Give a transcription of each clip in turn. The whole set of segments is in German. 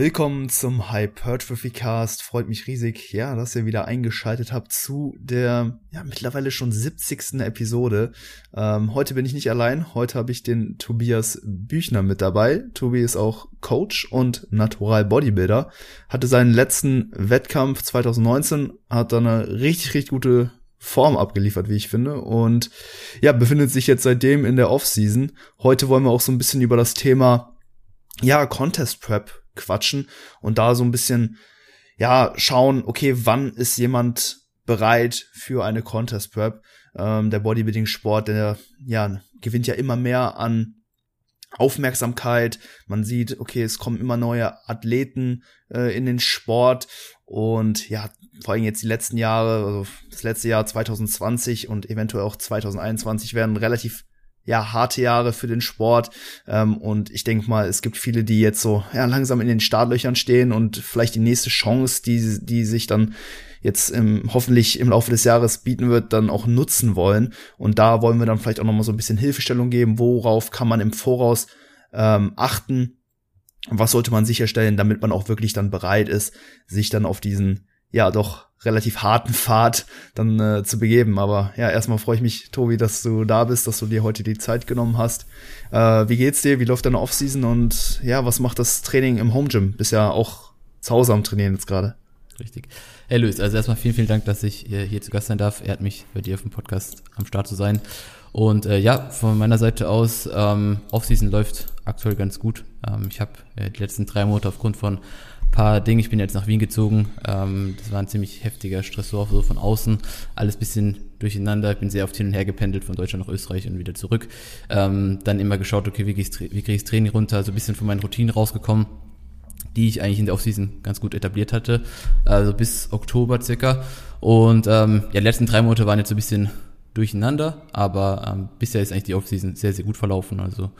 Willkommen zum Hypertrophy Cast. Freut mich riesig, ja, dass ihr wieder eingeschaltet habt zu der ja mittlerweile schon 70. Episode. Ähm, heute bin ich nicht allein. Heute habe ich den Tobias Büchner mit dabei. Tobi ist auch Coach und Natural Bodybuilder. Hatte seinen letzten Wettkampf 2019, hat da eine richtig, richtig gute Form abgeliefert, wie ich finde. Und ja, befindet sich jetzt seitdem in der Offseason. Heute wollen wir auch so ein bisschen über das Thema ja, Contest Prep quatschen und da so ein bisschen, ja, schauen, okay, wann ist jemand bereit für eine Contest Prep? Ähm, der Bodybuilding-Sport, der, ja, gewinnt ja immer mehr an Aufmerksamkeit. Man sieht, okay, es kommen immer neue Athleten äh, in den Sport und ja, vor allem jetzt die letzten Jahre, also das letzte Jahr 2020 und eventuell auch 2021 werden relativ ja, harte Jahre für den Sport. Ähm, und ich denke mal, es gibt viele, die jetzt so ja, langsam in den Startlöchern stehen und vielleicht die nächste Chance, die, die sich dann jetzt im, hoffentlich im Laufe des Jahres bieten wird, dann auch nutzen wollen. Und da wollen wir dann vielleicht auch nochmal so ein bisschen Hilfestellung geben, worauf kann man im Voraus ähm, achten, was sollte man sicherstellen, damit man auch wirklich dann bereit ist, sich dann auf diesen ja doch relativ harten Pfad dann äh, zu begeben. Aber ja, erstmal freue ich mich, Tobi, dass du da bist, dass du dir heute die Zeit genommen hast. Äh, wie geht's dir? Wie läuft deine Offseason? Und ja, was macht das Training im Home Gym? Bist ja auch zu Hause am Trainieren jetzt gerade. Richtig. Hey Luis, also erstmal vielen, vielen Dank, dass ich hier zu Gast sein darf. Er hat mich bei dir auf dem Podcast am Start zu sein. Und äh, ja, von meiner Seite aus, ähm, Offseason läuft aktuell ganz gut. Ähm, ich habe äh, die letzten drei Monate aufgrund von paar Dinge. Ich bin jetzt nach Wien gezogen. Ähm, das war ein ziemlich heftiger Stressor so von außen. Alles bisschen durcheinander. Ich bin sehr oft hin und her gependelt von Deutschland nach Österreich und wieder zurück. Ähm, dann immer geschaut, okay, wie, wie kriege ich das Training runter? So ein bisschen von meinen Routinen rausgekommen die ich eigentlich in der Offseason ganz gut etabliert hatte, also bis Oktober circa. Und ähm, ja, die letzten drei Monate waren jetzt so ein bisschen durcheinander, aber ähm, bisher ist eigentlich die Offseason sehr, sehr gut verlaufen. Also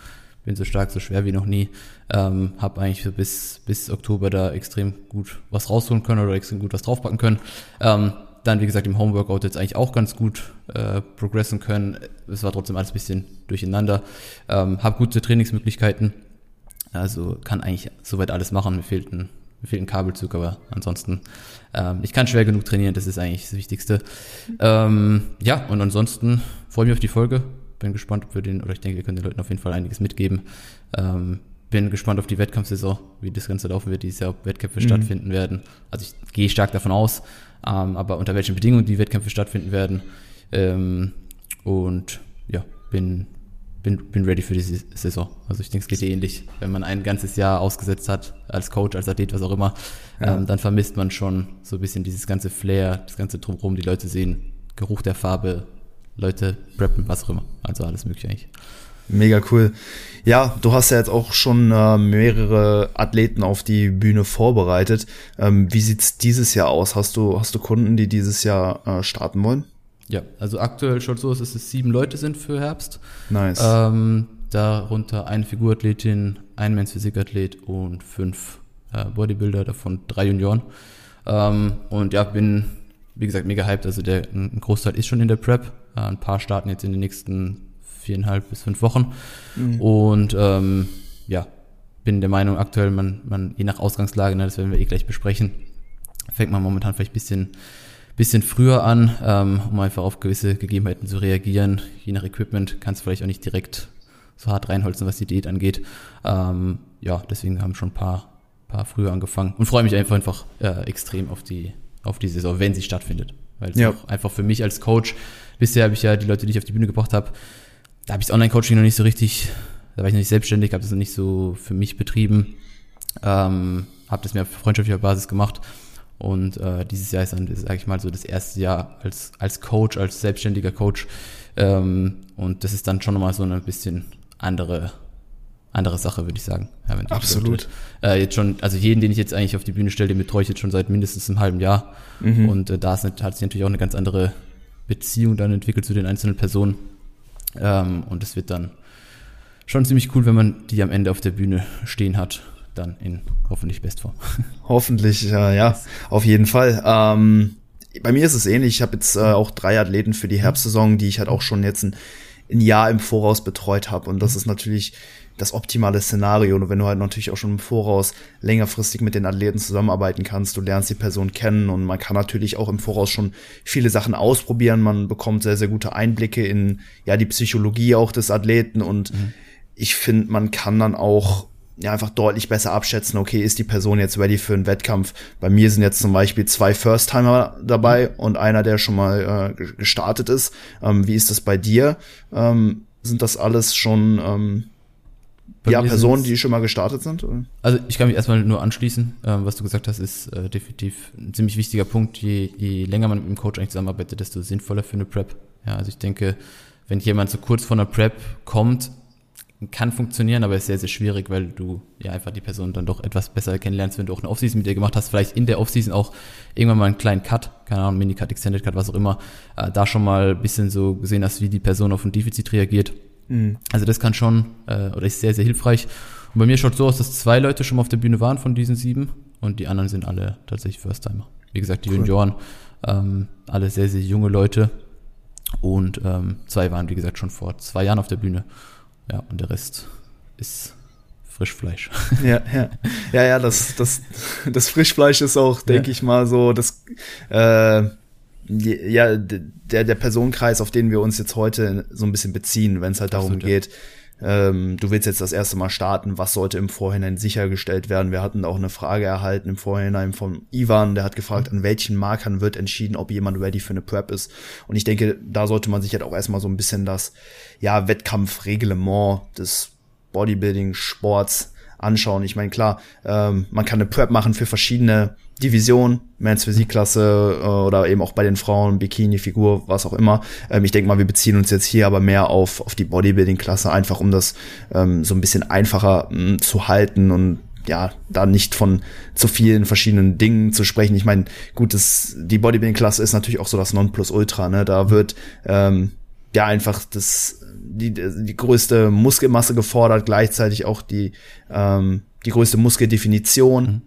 bin so stark, so schwer wie noch nie. Ähm, habe eigentlich bis, bis Oktober da extrem gut was rausholen können oder extrem gut was draufpacken können. Ähm, dann, wie gesagt, im Homeworkout jetzt eigentlich auch ganz gut äh, progressen können. Es war trotzdem alles ein bisschen durcheinander. Ähm, habe gute Trainingsmöglichkeiten. Also kann eigentlich soweit alles machen. Mir fehlt ein, mir fehlt ein Kabelzug, aber ansonsten, ähm, ich kann schwer genug trainieren, das ist eigentlich das Wichtigste. Ähm, ja, und ansonsten freue ich mich auf die Folge bin gespannt, ob wir den, oder ich denke, wir können den Leuten auf jeden Fall einiges mitgeben. Ähm, bin gespannt auf die Wettkampfsaison, wie das Ganze laufen wird, dieses Jahr, ob Wettkämpfe mhm. stattfinden werden. Also ich gehe stark davon aus, ähm, aber unter welchen Bedingungen die Wettkämpfe stattfinden werden. Ähm, und ja, bin, bin, bin ready für die Saison. Also ich denke, es geht eh ähnlich. Wenn man ein ganzes Jahr ausgesetzt hat, als Coach, als Athlet, was auch immer, ja. ähm, dann vermisst man schon so ein bisschen dieses ganze Flair, das ganze Drumherum, die Leute sehen, Geruch der Farbe, Leute preppen, was auch immer. Also alles mögliche eigentlich. Mega cool. Ja, du hast ja jetzt auch schon äh, mehrere Athleten auf die Bühne vorbereitet. Ähm, wie sieht's dieses Jahr aus? Hast du, hast du Kunden, die dieses Jahr äh, starten wollen? Ja, also aktuell schaut so aus, dass es sieben Leute sind für Herbst. Nice. Ähm, darunter eine Figurathletin, ein Men's Physikathlet und fünf äh, Bodybuilder, davon drei Junioren. Ähm, und ja, bin, wie gesagt, mega hyped. Also der, ein Großteil ist schon in der Prep. Äh, ein paar starten jetzt in den nächsten viereinhalb bis fünf Wochen. Mhm. Und ähm, ja, bin der Meinung, aktuell, man, man, je nach Ausgangslage, ne, das werden wir eh gleich besprechen, fängt man momentan vielleicht bisschen, bisschen früher an, ähm, um einfach auf gewisse Gegebenheiten zu reagieren. Je nach Equipment kann es vielleicht auch nicht direkt so hart reinholzen, was die Diät angeht. Ähm, ja, deswegen haben schon ein paar, paar früher angefangen und freue mich einfach, einfach äh, extrem auf die, auf die Saison, wenn sie stattfindet. Weil es ja. auch einfach für mich als Coach Bisher habe ich ja die Leute, die ich auf die Bühne gebracht habe, da habe ich das Online-Coaching noch nicht so richtig, da war ich noch nicht selbstständig, habe das noch nicht so für mich betrieben, ähm, habe das mehr auf freundschaftlicher Basis gemacht. Und äh, dieses Jahr ist dann, sage ich mal, so das erste Jahr als, als Coach, als selbstständiger Coach. Ähm, und das ist dann schon nochmal so eine bisschen andere, andere Sache, würde ich sagen. Ja, Absolut. Äh, jetzt schon, also jeden, den ich jetzt eigentlich auf die Bühne stelle, den betreue ich jetzt schon seit mindestens einem halben Jahr. Mhm. Und äh, da ist, hat sich natürlich auch eine ganz andere Beziehung dann entwickelt zu den einzelnen Personen. Ähm, und es wird dann schon ziemlich cool, wenn man die am Ende auf der Bühne stehen hat, dann in hoffentlich Bestform. Hoffentlich, ja, ja, auf jeden Fall. Ähm, bei mir ist es ähnlich. Ich habe jetzt äh, auch drei Athleten für die Herbstsaison, die ich halt auch schon jetzt ein ein Jahr im Voraus betreut habe. Und das ist natürlich das optimale Szenario. Und wenn du halt natürlich auch schon im Voraus längerfristig mit den Athleten zusammenarbeiten kannst, du lernst die Person kennen und man kann natürlich auch im Voraus schon viele Sachen ausprobieren. Man bekommt sehr, sehr gute Einblicke in ja die Psychologie auch des Athleten und mhm. ich finde, man kann dann auch ja, einfach deutlich besser abschätzen, okay, ist die Person jetzt ready für einen Wettkampf? Bei mir sind jetzt zum Beispiel zwei First-Timer dabei und einer, der schon mal äh, gestartet ist. Ähm, wie ist das bei dir? Ähm, sind das alles schon ähm, ja, Personen, die schon mal gestartet sind? Oder? Also ich kann mich erstmal nur anschließen. Ähm, was du gesagt hast, ist äh, definitiv ein ziemlich wichtiger Punkt. Je, je länger man mit dem Coach eigentlich zusammenarbeitet, desto sinnvoller für eine Prep. Ja, also ich denke, wenn jemand so kurz vor einer Prep kommt, kann funktionieren, aber ist sehr, sehr schwierig, weil du ja einfach die Person dann doch etwas besser kennenlernst, wenn du auch eine Offseason mit ihr gemacht hast, vielleicht in der Offseason auch irgendwann mal einen kleinen Cut, keine Ahnung, Mini-Cut, Extended Cut, was auch immer, äh, da schon mal ein bisschen so gesehen hast, wie die Person auf ein Defizit reagiert. Mhm. Also das kann schon, äh, oder ist sehr, sehr hilfreich. Und bei mir schaut so aus, dass zwei Leute schon mal auf der Bühne waren von diesen sieben und die anderen sind alle tatsächlich First-Timer. Wie gesagt, die cool. Junioren, ähm, alle sehr, sehr junge Leute und ähm, zwei waren, wie gesagt, schon vor zwei Jahren auf der Bühne. Ja, und der Rest ist Frischfleisch. Ja, ja. Ja, ja, das, das, das Frischfleisch ist auch, denke ja. ich mal, so das äh, ja, der, der Personenkreis, auf den wir uns jetzt heute so ein bisschen beziehen, wenn es halt darum Absolut, geht, ja ähm, du willst jetzt das erste Mal starten, was sollte im Vorhinein sichergestellt werden? Wir hatten auch eine Frage erhalten im Vorhinein von Ivan, der hat gefragt, an welchen Markern wird entschieden, ob jemand ready für eine Prep ist. Und ich denke, da sollte man sich halt auch erstmal so ein bisschen das, ja, Wettkampfreglement des Bodybuilding-Sports anschauen. Ich meine, klar, ähm, man kann eine Prep machen für verschiedene Divisionen, Men's Physikklasse äh, oder eben auch bei den Frauen, Bikini, Figur, was auch immer. Ähm, ich denke mal, wir beziehen uns jetzt hier aber mehr auf, auf die Bodybuilding-Klasse, einfach um das ähm, so ein bisschen einfacher mh, zu halten und ja, da nicht von zu vielen verschiedenen Dingen zu sprechen. Ich meine, gut, das, die Bodybuilding-Klasse ist natürlich auch so das Nonplusultra, ne? Da wird ähm, ja einfach das die, die größte Muskelmasse gefordert, gleichzeitig auch die, ähm, die größte Muskeldefinition. Mhm.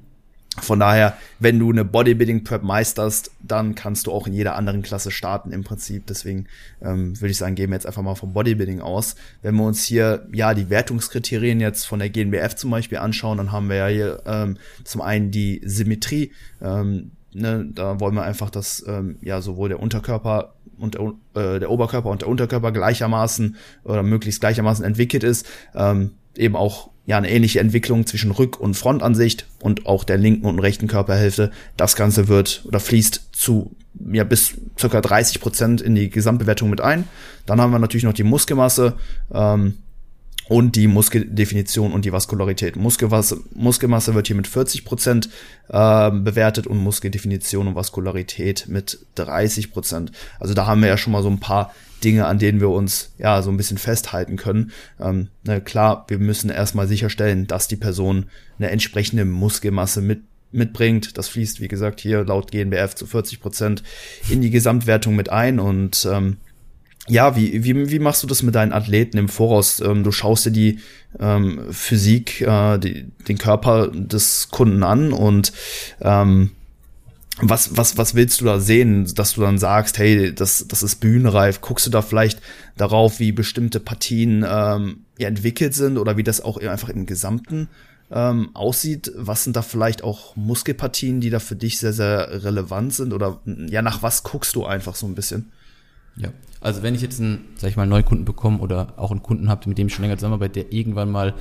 Von daher, wenn du eine Bodybuilding Prep meisterst, dann kannst du auch in jeder anderen Klasse starten im Prinzip. Deswegen ähm, würde ich sagen, gehen wir jetzt einfach mal vom Bodybuilding aus. Wenn wir uns hier ja die Wertungskriterien jetzt von der GNBF zum Beispiel anschauen, dann haben wir ja hier ähm, zum einen die Symmetrie. Ähm, ne, da wollen wir einfach, dass ähm, ja sowohl der Unterkörper und der, äh, der Oberkörper und der Unterkörper gleichermaßen oder möglichst gleichermaßen entwickelt ist. Ähm, eben auch ja eine ähnliche Entwicklung zwischen Rück- und Frontansicht und auch der linken und rechten Körperhälfte. Das Ganze wird oder fließt zu ja bis circa 30 Prozent in die Gesamtbewertung mit ein. Dann haben wir natürlich noch die Muskelmasse. Ähm, und die Muskeldefinition und die Vaskularität. Muskelmasse, Muskelmasse wird hier mit 40 Prozent äh, bewertet und Muskeldefinition und Vaskularität mit 30 Prozent. Also da haben wir ja schon mal so ein paar Dinge, an denen wir uns ja so ein bisschen festhalten können. Ähm, na klar, wir müssen erstmal sicherstellen, dass die Person eine entsprechende Muskelmasse mit mitbringt. Das fließt, wie gesagt, hier laut GNBF zu 40 Prozent in die Gesamtwertung mit ein und ähm, ja, wie, wie, wie machst du das mit deinen Athleten im Voraus? Ähm, du schaust dir die ähm, Physik, äh, die, den Körper des Kunden an und ähm, was, was, was willst du da sehen, dass du dann sagst, hey, das, das ist bühnenreif? Guckst du da vielleicht darauf, wie bestimmte Partien ähm, entwickelt sind oder wie das auch einfach im Gesamten ähm, aussieht? Was sind da vielleicht auch Muskelpartien, die da für dich sehr, sehr relevant sind? Oder ja, nach was guckst du einfach so ein bisschen? Ja, also wenn ich jetzt einen, sag ich mal, neuen Kunden bekomme oder auch einen Kunden habe, mit dem ich schon länger zusammenarbeite, der irgendwann mal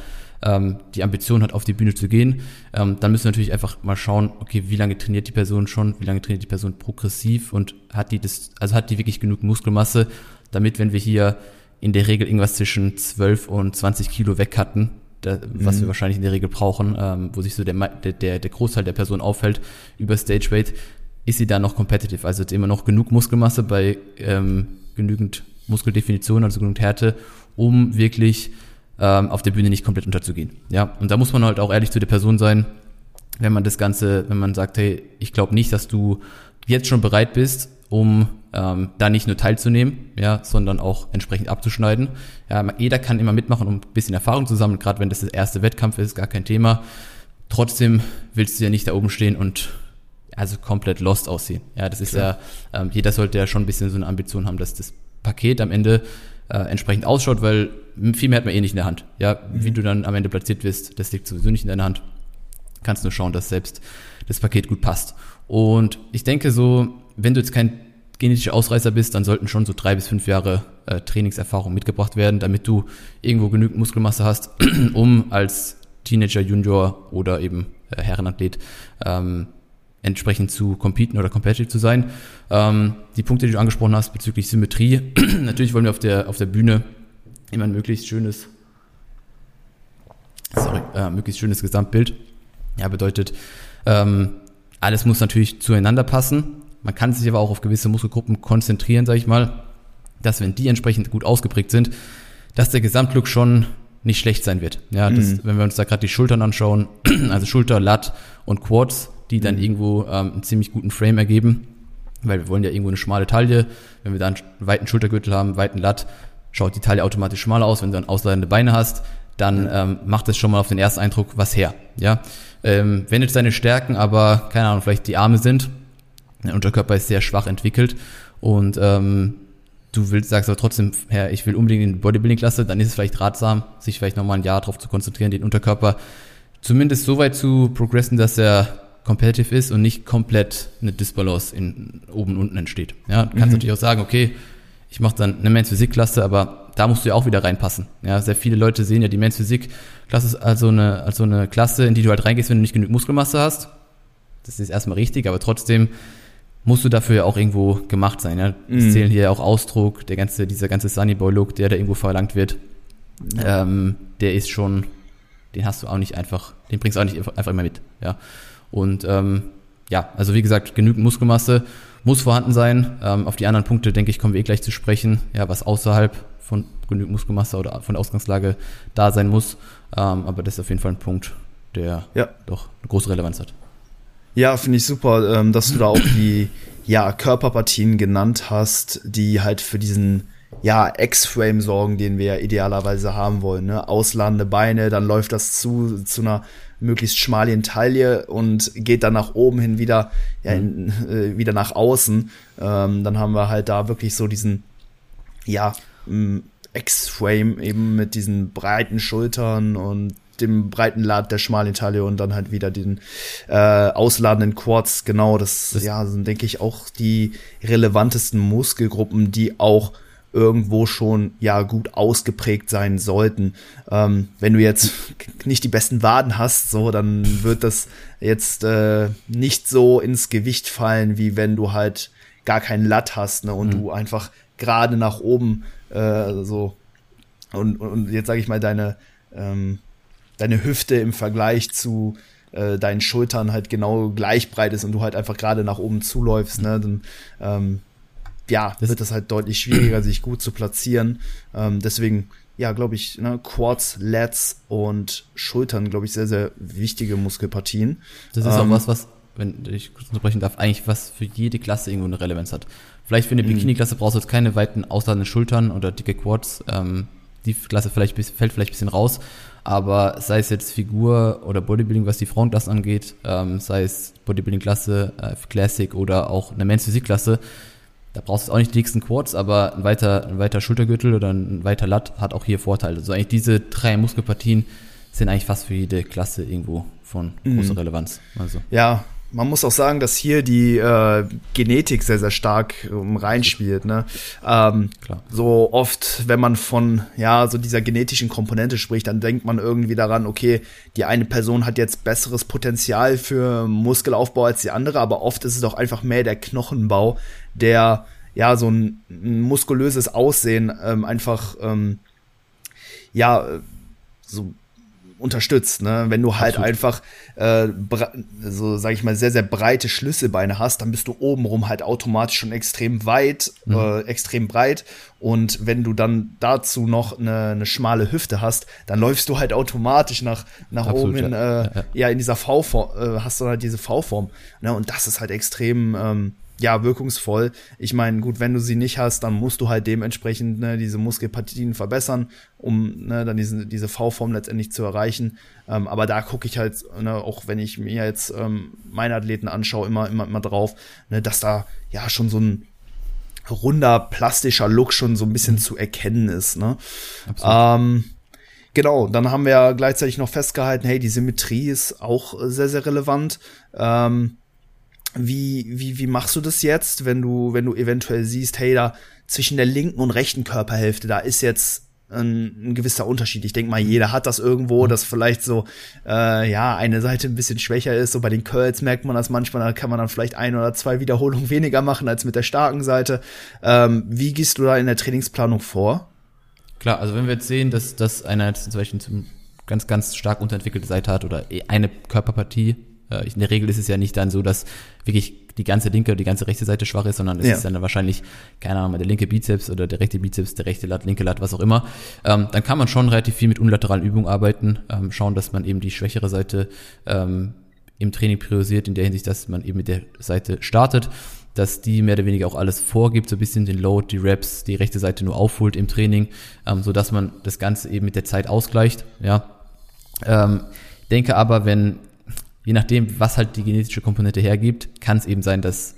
ähm, die Ambition hat, auf die Bühne zu gehen, ähm, dann müssen wir natürlich einfach mal schauen, okay, wie lange trainiert die Person schon, wie lange trainiert die Person progressiv und hat die das, also hat die wirklich genug Muskelmasse, damit, wenn wir hier in der Regel irgendwas zwischen 12 und 20 Kilo wegcutten, da, was mhm. wir wahrscheinlich in der Regel brauchen, ähm, wo sich so der, der, der Großteil der Person auffällt über Stage Weight, ist sie da noch competitive. Also immer noch genug Muskelmasse bei ähm, genügend Muskeldefinition, also genug Härte, um wirklich ähm, auf der Bühne nicht komplett unterzugehen. Ja, und da muss man halt auch ehrlich zu der Person sein, wenn man das Ganze, wenn man sagt, hey, ich glaube nicht, dass du jetzt schon bereit bist, um ähm, da nicht nur teilzunehmen, ja, sondern auch entsprechend abzuschneiden. Ja, jeder kann immer mitmachen, um ein bisschen Erfahrung zu sammeln, gerade wenn das das erste Wettkampf ist, gar kein Thema. Trotzdem willst du ja nicht da oben stehen und also komplett lost aussehen. Ja, das ist Klar. ja, ähm, jeder sollte ja schon ein bisschen so eine Ambition haben, dass das Paket am Ende äh, entsprechend ausschaut, weil viel mehr hat man eh nicht in der Hand. Ja, mhm. wie du dann am Ende platziert wirst, das liegt sowieso nicht in deiner Hand. Kannst nur schauen, dass selbst das Paket gut passt. Und ich denke so, wenn du jetzt kein genetischer Ausreißer bist, dann sollten schon so drei bis fünf Jahre äh, Trainingserfahrung mitgebracht werden, damit du irgendwo genügend Muskelmasse hast, um als Teenager, Junior oder eben äh, Herrenathlet ähm, entsprechend zu competen oder competitive zu sein. Ähm, die Punkte, die du angesprochen hast bezüglich Symmetrie, natürlich wollen wir auf der, auf der Bühne immer ein möglichst schönes, sorry, äh, möglichst schönes Gesamtbild. Ja, bedeutet, ähm, alles muss natürlich zueinander passen. Man kann sich aber auch auf gewisse Muskelgruppen konzentrieren, sage ich mal, dass wenn die entsprechend gut ausgeprägt sind, dass der Gesamtlook schon nicht schlecht sein wird. Ja, das, mhm. wenn wir uns da gerade die Schultern anschauen, also Schulter, Lat und Quads, die dann mhm. irgendwo ähm, einen ziemlich guten Frame ergeben, weil wir wollen ja irgendwo eine schmale Taille. Wenn wir da einen weiten Schultergürtel haben, weiten Lat, schaut die Taille automatisch schmaler aus. Wenn du dann ausladende Beine hast, dann ähm, macht es schon mal auf den ersten Eindruck was her. Ja, ähm, wenn jetzt deine Stärken aber keine Ahnung vielleicht die Arme sind, der Unterkörper ist sehr schwach entwickelt und ähm, du willst, sagst aber trotzdem, Herr, ich will unbedingt in die Bodybuilding-Klasse, dann ist es vielleicht ratsam, sich vielleicht nochmal ein Jahr darauf zu konzentrieren, den Unterkörper zumindest so weit zu progressen, dass er competitive ist und nicht komplett eine Disbalance in oben und unten entsteht. Ja, du kannst mhm. natürlich auch sagen, okay, ich mache dann eine Men's Physik Klasse, aber da musst du ja auch wieder reinpassen. Ja, sehr viele Leute sehen ja die Men's Physik Klasse also eine also eine Klasse, in die du halt reingehst, wenn du nicht genug Muskelmasse hast. Das ist erstmal richtig, aber trotzdem musst du dafür ja auch irgendwo gemacht sein. Ja? Es mhm. zählen hier auch Ausdruck, der ganze, dieser ganze Sunnyboy-Look, der da irgendwo verlangt wird, ja. ähm, der ist schon, den hast du auch nicht einfach, den bringst du auch nicht einfach immer mit. Ja. Und ähm, ja, also wie gesagt, genügend Muskelmasse muss vorhanden sein. Ähm, auf die anderen Punkte, denke ich, kommen wir eh gleich zu sprechen, ja, was außerhalb von genügend Muskelmasse oder von der Ausgangslage da sein muss. Ähm, aber das ist auf jeden Fall ein Punkt, der ja. doch eine große Relevanz hat. Ja, finde ich super, ähm, dass du da auch die ja, Körperpartien genannt hast, die halt für diesen ja, X-Frame sorgen, den wir idealerweise haben wollen. Ne? Ausladende Beine, dann läuft das zu, zu einer möglichst schmalen Taille und geht dann nach oben hin wieder, ja, in, äh, wieder nach außen. Ähm, dann haben wir halt da wirklich so diesen, ja, X-Frame eben mit diesen breiten Schultern und dem breiten Lad der schmalen Taille und dann halt wieder den äh, ausladenden Quads. Genau, das, das ja, sind, denke ich, auch die relevantesten Muskelgruppen, die auch irgendwo schon ja gut ausgeprägt sein sollten. Ähm, wenn du jetzt nicht die besten Waden hast, so dann wird das jetzt äh, nicht so ins Gewicht fallen, wie wenn du halt gar keinen Latt hast ne, und mhm. du einfach gerade nach oben äh, so und, und jetzt sage ich mal deine ähm, deine Hüfte im Vergleich zu äh, deinen Schultern halt genau gleich breit ist und du halt einfach gerade nach oben zuläufst, ne, dann ähm, ja, das wird das halt deutlich schwieriger, sich gut zu platzieren. Ähm, deswegen, ja, glaube ich, ne, Quads, Lats und Schultern, glaube ich, sehr, sehr wichtige Muskelpartien. Das ist ähm, auch was, was, wenn ich kurz unterbrechen darf, eigentlich was für jede Klasse irgendwo eine Relevanz hat. Vielleicht für eine mhm. Bikini-Klasse brauchst du jetzt keine weiten ausladenden Schultern oder dicke Quads. Ähm, die Klasse vielleicht, fällt vielleicht ein bisschen raus. Aber sei es jetzt Figur oder Bodybuilding, was die Frauenklasse angeht, ähm, sei es Bodybuilding-Klasse, äh, Classic oder auch eine Men's Physik-Klasse, da brauchst du auch nicht die dicksten Quads, aber ein weiter, ein weiter Schultergürtel oder ein weiter Latt hat auch hier Vorteile. Also eigentlich diese drei Muskelpartien sind eigentlich fast für jede Klasse irgendwo von großer mhm. Relevanz. Also. Ja, man muss auch sagen, dass hier die äh, Genetik sehr, sehr stark ähm, reinspielt. Ne? Ähm, Klar. So oft, wenn man von ja so dieser genetischen Komponente spricht, dann denkt man irgendwie daran, okay, die eine Person hat jetzt besseres Potenzial für Muskelaufbau als die andere, aber oft ist es doch einfach mehr der Knochenbau, der ja so ein, ein muskulöses Aussehen ähm, einfach ähm, ja so unterstützt, ne? Wenn du halt Absolut. einfach äh, so sag ich mal sehr sehr breite Schlüsselbeine hast, dann bist du obenrum halt automatisch schon extrem weit, mhm. äh, extrem breit und wenn du dann dazu noch eine, eine schmale Hüfte hast, dann läufst du halt automatisch nach nach Absolut, oben hin, ja. Äh, ja, ja. in dieser V-Form, äh, hast du halt diese V-Form, ne? Und das ist halt extrem ähm, ja, wirkungsvoll. Ich meine, gut, wenn du sie nicht hast, dann musst du halt dementsprechend ne, diese Muskelpartien verbessern, um ne, dann diese, diese V-Form letztendlich zu erreichen. Ähm, aber da gucke ich halt, ne, auch wenn ich mir jetzt ähm, meine Athleten anschaue, immer, immer, immer drauf, ne, dass da ja schon so ein runder, plastischer Look schon so ein bisschen mhm. zu erkennen ist. Ne? Ähm, genau, dann haben wir gleichzeitig noch festgehalten, hey, die Symmetrie ist auch sehr, sehr relevant. Ähm, wie, wie, wie machst du das jetzt, wenn du, wenn du eventuell siehst, hey, da zwischen der linken und rechten Körperhälfte, da ist jetzt ein, ein gewisser Unterschied. Ich denke mal, jeder hat das irgendwo, dass vielleicht so äh, ja eine Seite ein bisschen schwächer ist. So bei den Curls merkt man das manchmal, da kann man dann vielleicht ein oder zwei Wiederholungen weniger machen als mit der starken Seite. Ähm, wie gehst du da in der Trainingsplanung vor? Klar, also wenn wir jetzt sehen, dass, dass einer zum Beispiel ganz, ganz stark unterentwickelte Seite hat oder eine Körperpartie, in der Regel ist es ja nicht dann so, dass wirklich die ganze linke oder die ganze rechte Seite schwach ist, sondern es ja. ist dann wahrscheinlich, keine Ahnung, der linke Bizeps oder der rechte Bizeps, der rechte Lat, linke Lat, was auch immer. Ähm, dann kann man schon relativ viel mit unilateralen Übungen arbeiten, ähm, schauen, dass man eben die schwächere Seite ähm, im Training priorisiert, in der Hinsicht, dass man eben mit der Seite startet dass die mehr oder weniger auch alles vorgibt, so ein bisschen den Load, die Raps, die rechte Seite nur aufholt im Training, ähm, so dass man das Ganze eben mit der Zeit ausgleicht. Ja, ähm, denke aber, wenn je nachdem, was halt die genetische Komponente hergibt, kann es eben sein, dass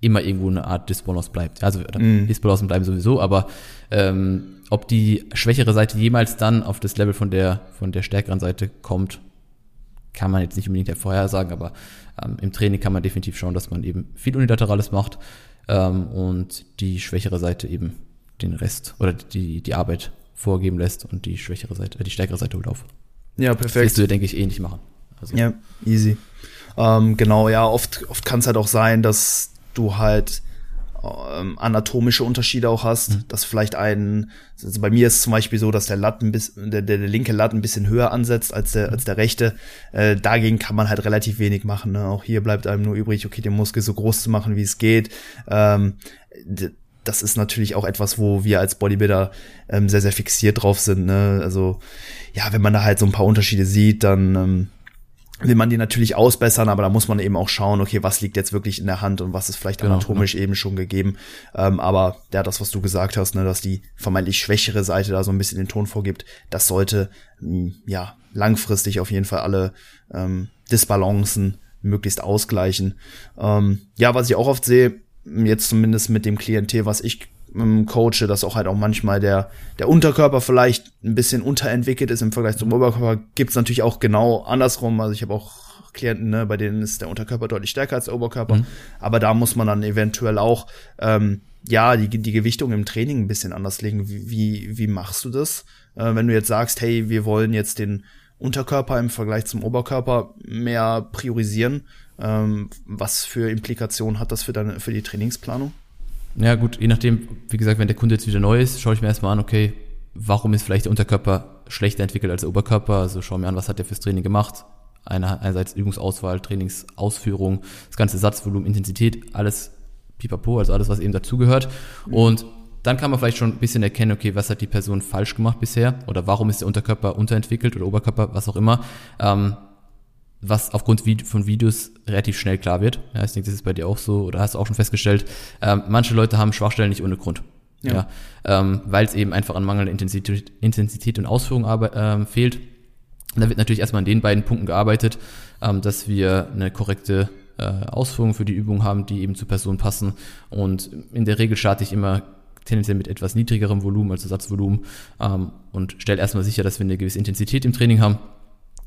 immer irgendwo eine Art Disbalance bleibt. Also mm. Disbalancen bleiben sowieso, aber ähm, ob die schwächere Seite jemals dann auf das Level von der von der stärkeren Seite kommt, kann man jetzt nicht unbedingt vorhersagen, aber ähm, im Training kann man definitiv schauen, dass man eben viel Unilaterales macht ähm, und die schwächere Seite eben den Rest oder die die Arbeit vorgeben lässt und die schwächere Seite, äh, die stärkere Seite holt auf. Ja, perfekt. Das wirst du, denke ich, ähnlich machen. Also. Ja, easy. Ähm, genau, ja, oft, oft kann es halt auch sein, dass du halt ähm, anatomische Unterschiede auch hast, mhm. dass vielleicht ein, also bei mir ist es zum Beispiel so, dass der Latt ein bisschen, der, der, der linke Latt ein bisschen höher ansetzt als der, als der rechte. Äh, dagegen kann man halt relativ wenig machen. Ne? Auch hier bleibt einem nur übrig, okay, den Muskel so groß zu machen, wie es geht. Ähm, das ist natürlich auch etwas, wo wir als Bodybuilder ähm, sehr, sehr fixiert drauf sind. Ne? Also ja, wenn man da halt so ein paar Unterschiede sieht, dann ähm, will man die natürlich ausbessern, aber da muss man eben auch schauen, okay, was liegt jetzt wirklich in der Hand und was ist vielleicht genau, anatomisch genau. eben schon gegeben. Ähm, aber ja, das, was du gesagt hast, ne, dass die vermeintlich schwächere Seite da so ein bisschen den Ton vorgibt, das sollte hm, ja langfristig auf jeden Fall alle ähm, Disbalancen möglichst ausgleichen. Ähm, ja, was ich auch oft sehe, jetzt zumindest mit dem Klientel, was ich ähm, coache, dass auch halt auch manchmal der, der Unterkörper vielleicht ein bisschen unterentwickelt ist im Vergleich zum Oberkörper, gibt's natürlich auch genau andersrum. Also ich habe auch Klienten, ne, bei denen ist der Unterkörper deutlich stärker als der Oberkörper. Mhm. Aber da muss man dann eventuell auch ähm, ja die, die Gewichtung im Training ein bisschen anders legen. Wie, wie, wie machst du das? Äh, wenn du jetzt sagst, hey, wir wollen jetzt den Unterkörper im Vergleich zum Oberkörper mehr priorisieren, ähm, was für Implikationen hat das für deine für die Trainingsplanung? Ja, gut, je nachdem, wie gesagt, wenn der Kunde jetzt wieder neu ist, schaue ich mir erstmal an, okay, warum ist vielleicht der Unterkörper schlechter entwickelt als der Oberkörper? Also schaue mir an, was hat der fürs Training gemacht? Eine, einerseits Übungsauswahl, Trainingsausführung, das ganze Satzvolumen, Intensität, alles pipapo, also alles, was eben dazugehört. Mhm. Und dann kann man vielleicht schon ein bisschen erkennen, okay, was hat die Person falsch gemacht bisher oder warum ist der Unterkörper unterentwickelt oder Oberkörper, was auch immer. Ähm, was aufgrund von Videos relativ schnell klar wird. Ja, ich denke, das ist bei dir auch so, oder hast du auch schon festgestellt. Ähm, manche Leute haben Schwachstellen nicht ohne Grund. Ja. ja ähm, Weil es eben einfach an mangelnder Intensität, Intensität und Ausführung ähm, fehlt. Und da wird natürlich erstmal an den beiden Punkten gearbeitet, ähm, dass wir eine korrekte äh, Ausführung für die Übung haben, die eben zur Person passen. Und in der Regel starte ich immer tendenziell mit etwas niedrigerem Volumen, also Satzvolumen, ähm, und stelle erstmal sicher, dass wir eine gewisse Intensität im Training haben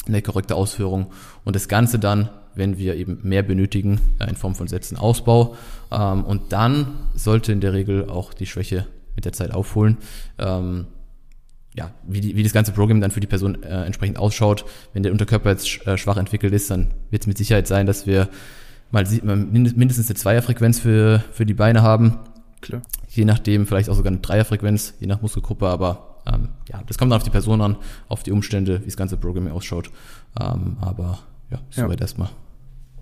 eine korrekte Ausführung und das Ganze dann, wenn wir eben mehr benötigen, in Form von Sätzen Ausbau. Ähm, und dann sollte in der Regel auch die Schwäche mit der Zeit aufholen. Ähm, ja, wie, die, wie das ganze Programm dann für die Person äh, entsprechend ausschaut. Wenn der Unterkörper jetzt äh, schwach entwickelt ist, dann wird es mit Sicherheit sein, dass wir mal mindestens eine Zweierfrequenz für, für die Beine haben. Klar. Je nachdem vielleicht auch sogar eine Dreierfrequenz, je nach Muskelgruppe, aber ähm, ja, das kommt dann auf die Person an, auf die Umstände, wie das ganze Programming ausschaut. Ähm, aber ja, soweit ja. erstmal.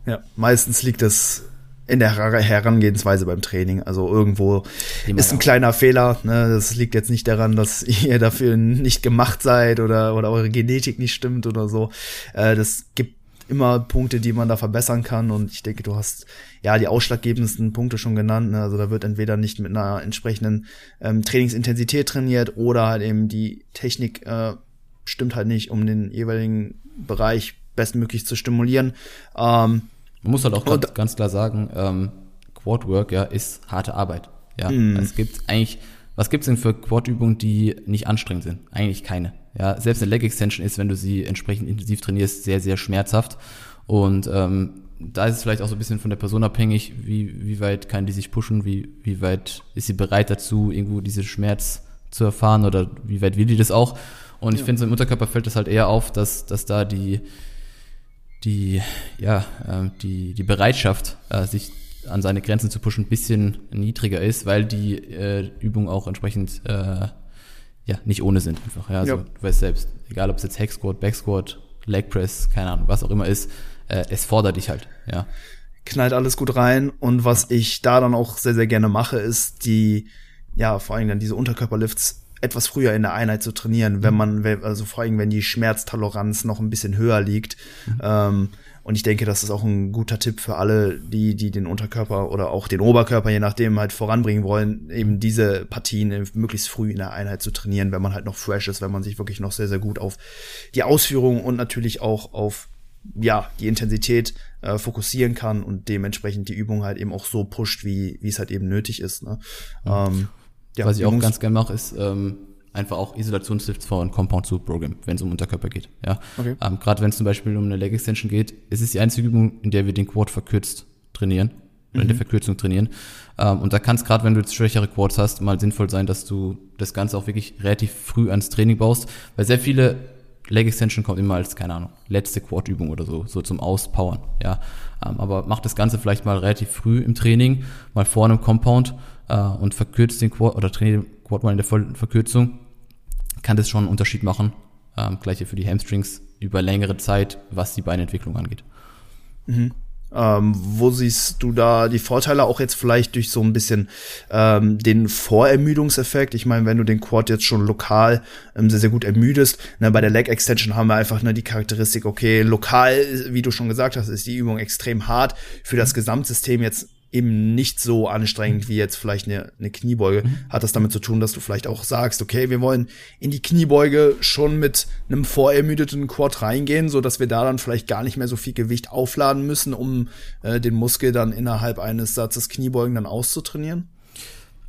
Ja, meistens liegt es in der Herangehensweise beim Training. Also irgendwo ist ein kleiner Fehler. Ne? Das liegt jetzt nicht daran, dass ihr dafür nicht gemacht seid oder, oder eure Genetik nicht stimmt oder so. Äh, das gibt immer Punkte, die man da verbessern kann. Und ich denke, du hast ja die ausschlaggebendsten Punkte schon genannt. Ne? Also da wird entweder nicht mit einer entsprechenden ähm, Trainingsintensität trainiert oder halt eben die Technik äh, stimmt halt nicht, um den jeweiligen Bereich bestmöglich zu stimulieren. Ähm, man muss halt auch und, ganz klar sagen, ähm, Quadwork ja ist harte Arbeit. Ja, mm. es gibt eigentlich, was gibt's denn für Quad-Übungen, die nicht anstrengend sind? Eigentlich keine. Ja, selbst eine Leg Extension ist, wenn du sie entsprechend intensiv trainierst, sehr, sehr schmerzhaft. Und ähm, da ist es vielleicht auch so ein bisschen von der Person abhängig, wie, wie weit kann die sich pushen, wie, wie weit ist sie bereit dazu, irgendwo diese Schmerz zu erfahren oder wie weit will die das auch. Und ich finde, so im Unterkörper fällt das halt eher auf, dass, dass da die, die, ja, äh, die, die Bereitschaft, äh, sich an seine Grenzen zu pushen, ein bisschen niedriger ist, weil die äh, Übungen auch entsprechend äh, ja, nicht ohne sind einfach. Ja, also ja. du weißt selbst, egal ob es jetzt Hack Squat, Back Squat, Leg Press, keine Ahnung, was auch immer ist, äh, es fordert dich halt, ja. Knallt alles gut rein und was ich da dann auch sehr, sehr gerne mache, ist die, ja, vor allem dann diese Unterkörperlifts etwas früher in der Einheit zu trainieren, wenn man, also vor allem wenn die Schmerztoleranz noch ein bisschen höher liegt. Mhm. Ähm, und ich denke, das ist auch ein guter Tipp für alle, die, die den Unterkörper oder auch den Oberkörper, je nachdem, halt voranbringen wollen, eben diese Partien möglichst früh in der Einheit zu trainieren, wenn man halt noch fresh ist, wenn man sich wirklich noch sehr, sehr gut auf die Ausführung und natürlich auch auf ja, die Intensität äh, fokussieren kann und dementsprechend die Übung halt eben auch so pusht, wie, wie es halt eben nötig ist. Ne? Ja. Ähm, ja, Was ich auch ganz gerne mache, ist ähm, einfach auch Isolationslifts von Compound zu Program, wenn es um Unterkörper geht. Ja, okay. ähm, gerade wenn es zum Beispiel um eine Leg Extension geht, ist es die einzige Übung, in der wir den Quad verkürzt trainieren oder in der mhm. Verkürzung trainieren. Ähm, und da kann es gerade, wenn du jetzt schwächere Quads hast, mal sinnvoll sein, dass du das Ganze auch wirklich relativ früh ans Training baust, weil sehr viele Leg Extension kommt immer als, keine Ahnung, letzte Quad-Übung oder so, so zum Auspowern, ja. Ähm, aber mach das Ganze vielleicht mal relativ früh im Training, mal vor einem Compound äh, und verkürzt den Quad oder trainiert den Quad mal in der vollen Verkürzung, kann das schon einen Unterschied machen. Ähm, gleiche für die Hamstrings über längere Zeit, was die Beinentwicklung angeht. Mhm. Ähm, wo siehst du da die Vorteile auch jetzt vielleicht durch so ein bisschen ähm, den Vorermüdungseffekt? Ich meine, wenn du den Quad jetzt schon lokal ähm, sehr, sehr gut ermüdest, ne, bei der Leg Extension haben wir einfach ne, die Charakteristik, okay, lokal, wie du schon gesagt hast, ist die Übung extrem hart. Für das Gesamtsystem jetzt eben nicht so anstrengend wie jetzt vielleicht eine, eine Kniebeuge. Mhm. Hat das damit zu tun, dass du vielleicht auch sagst, okay, wir wollen in die Kniebeuge schon mit einem vorermüdeten Quad reingehen, so dass wir da dann vielleicht gar nicht mehr so viel Gewicht aufladen müssen, um äh, den Muskel dann innerhalb eines Satzes Kniebeugen dann auszutrainieren?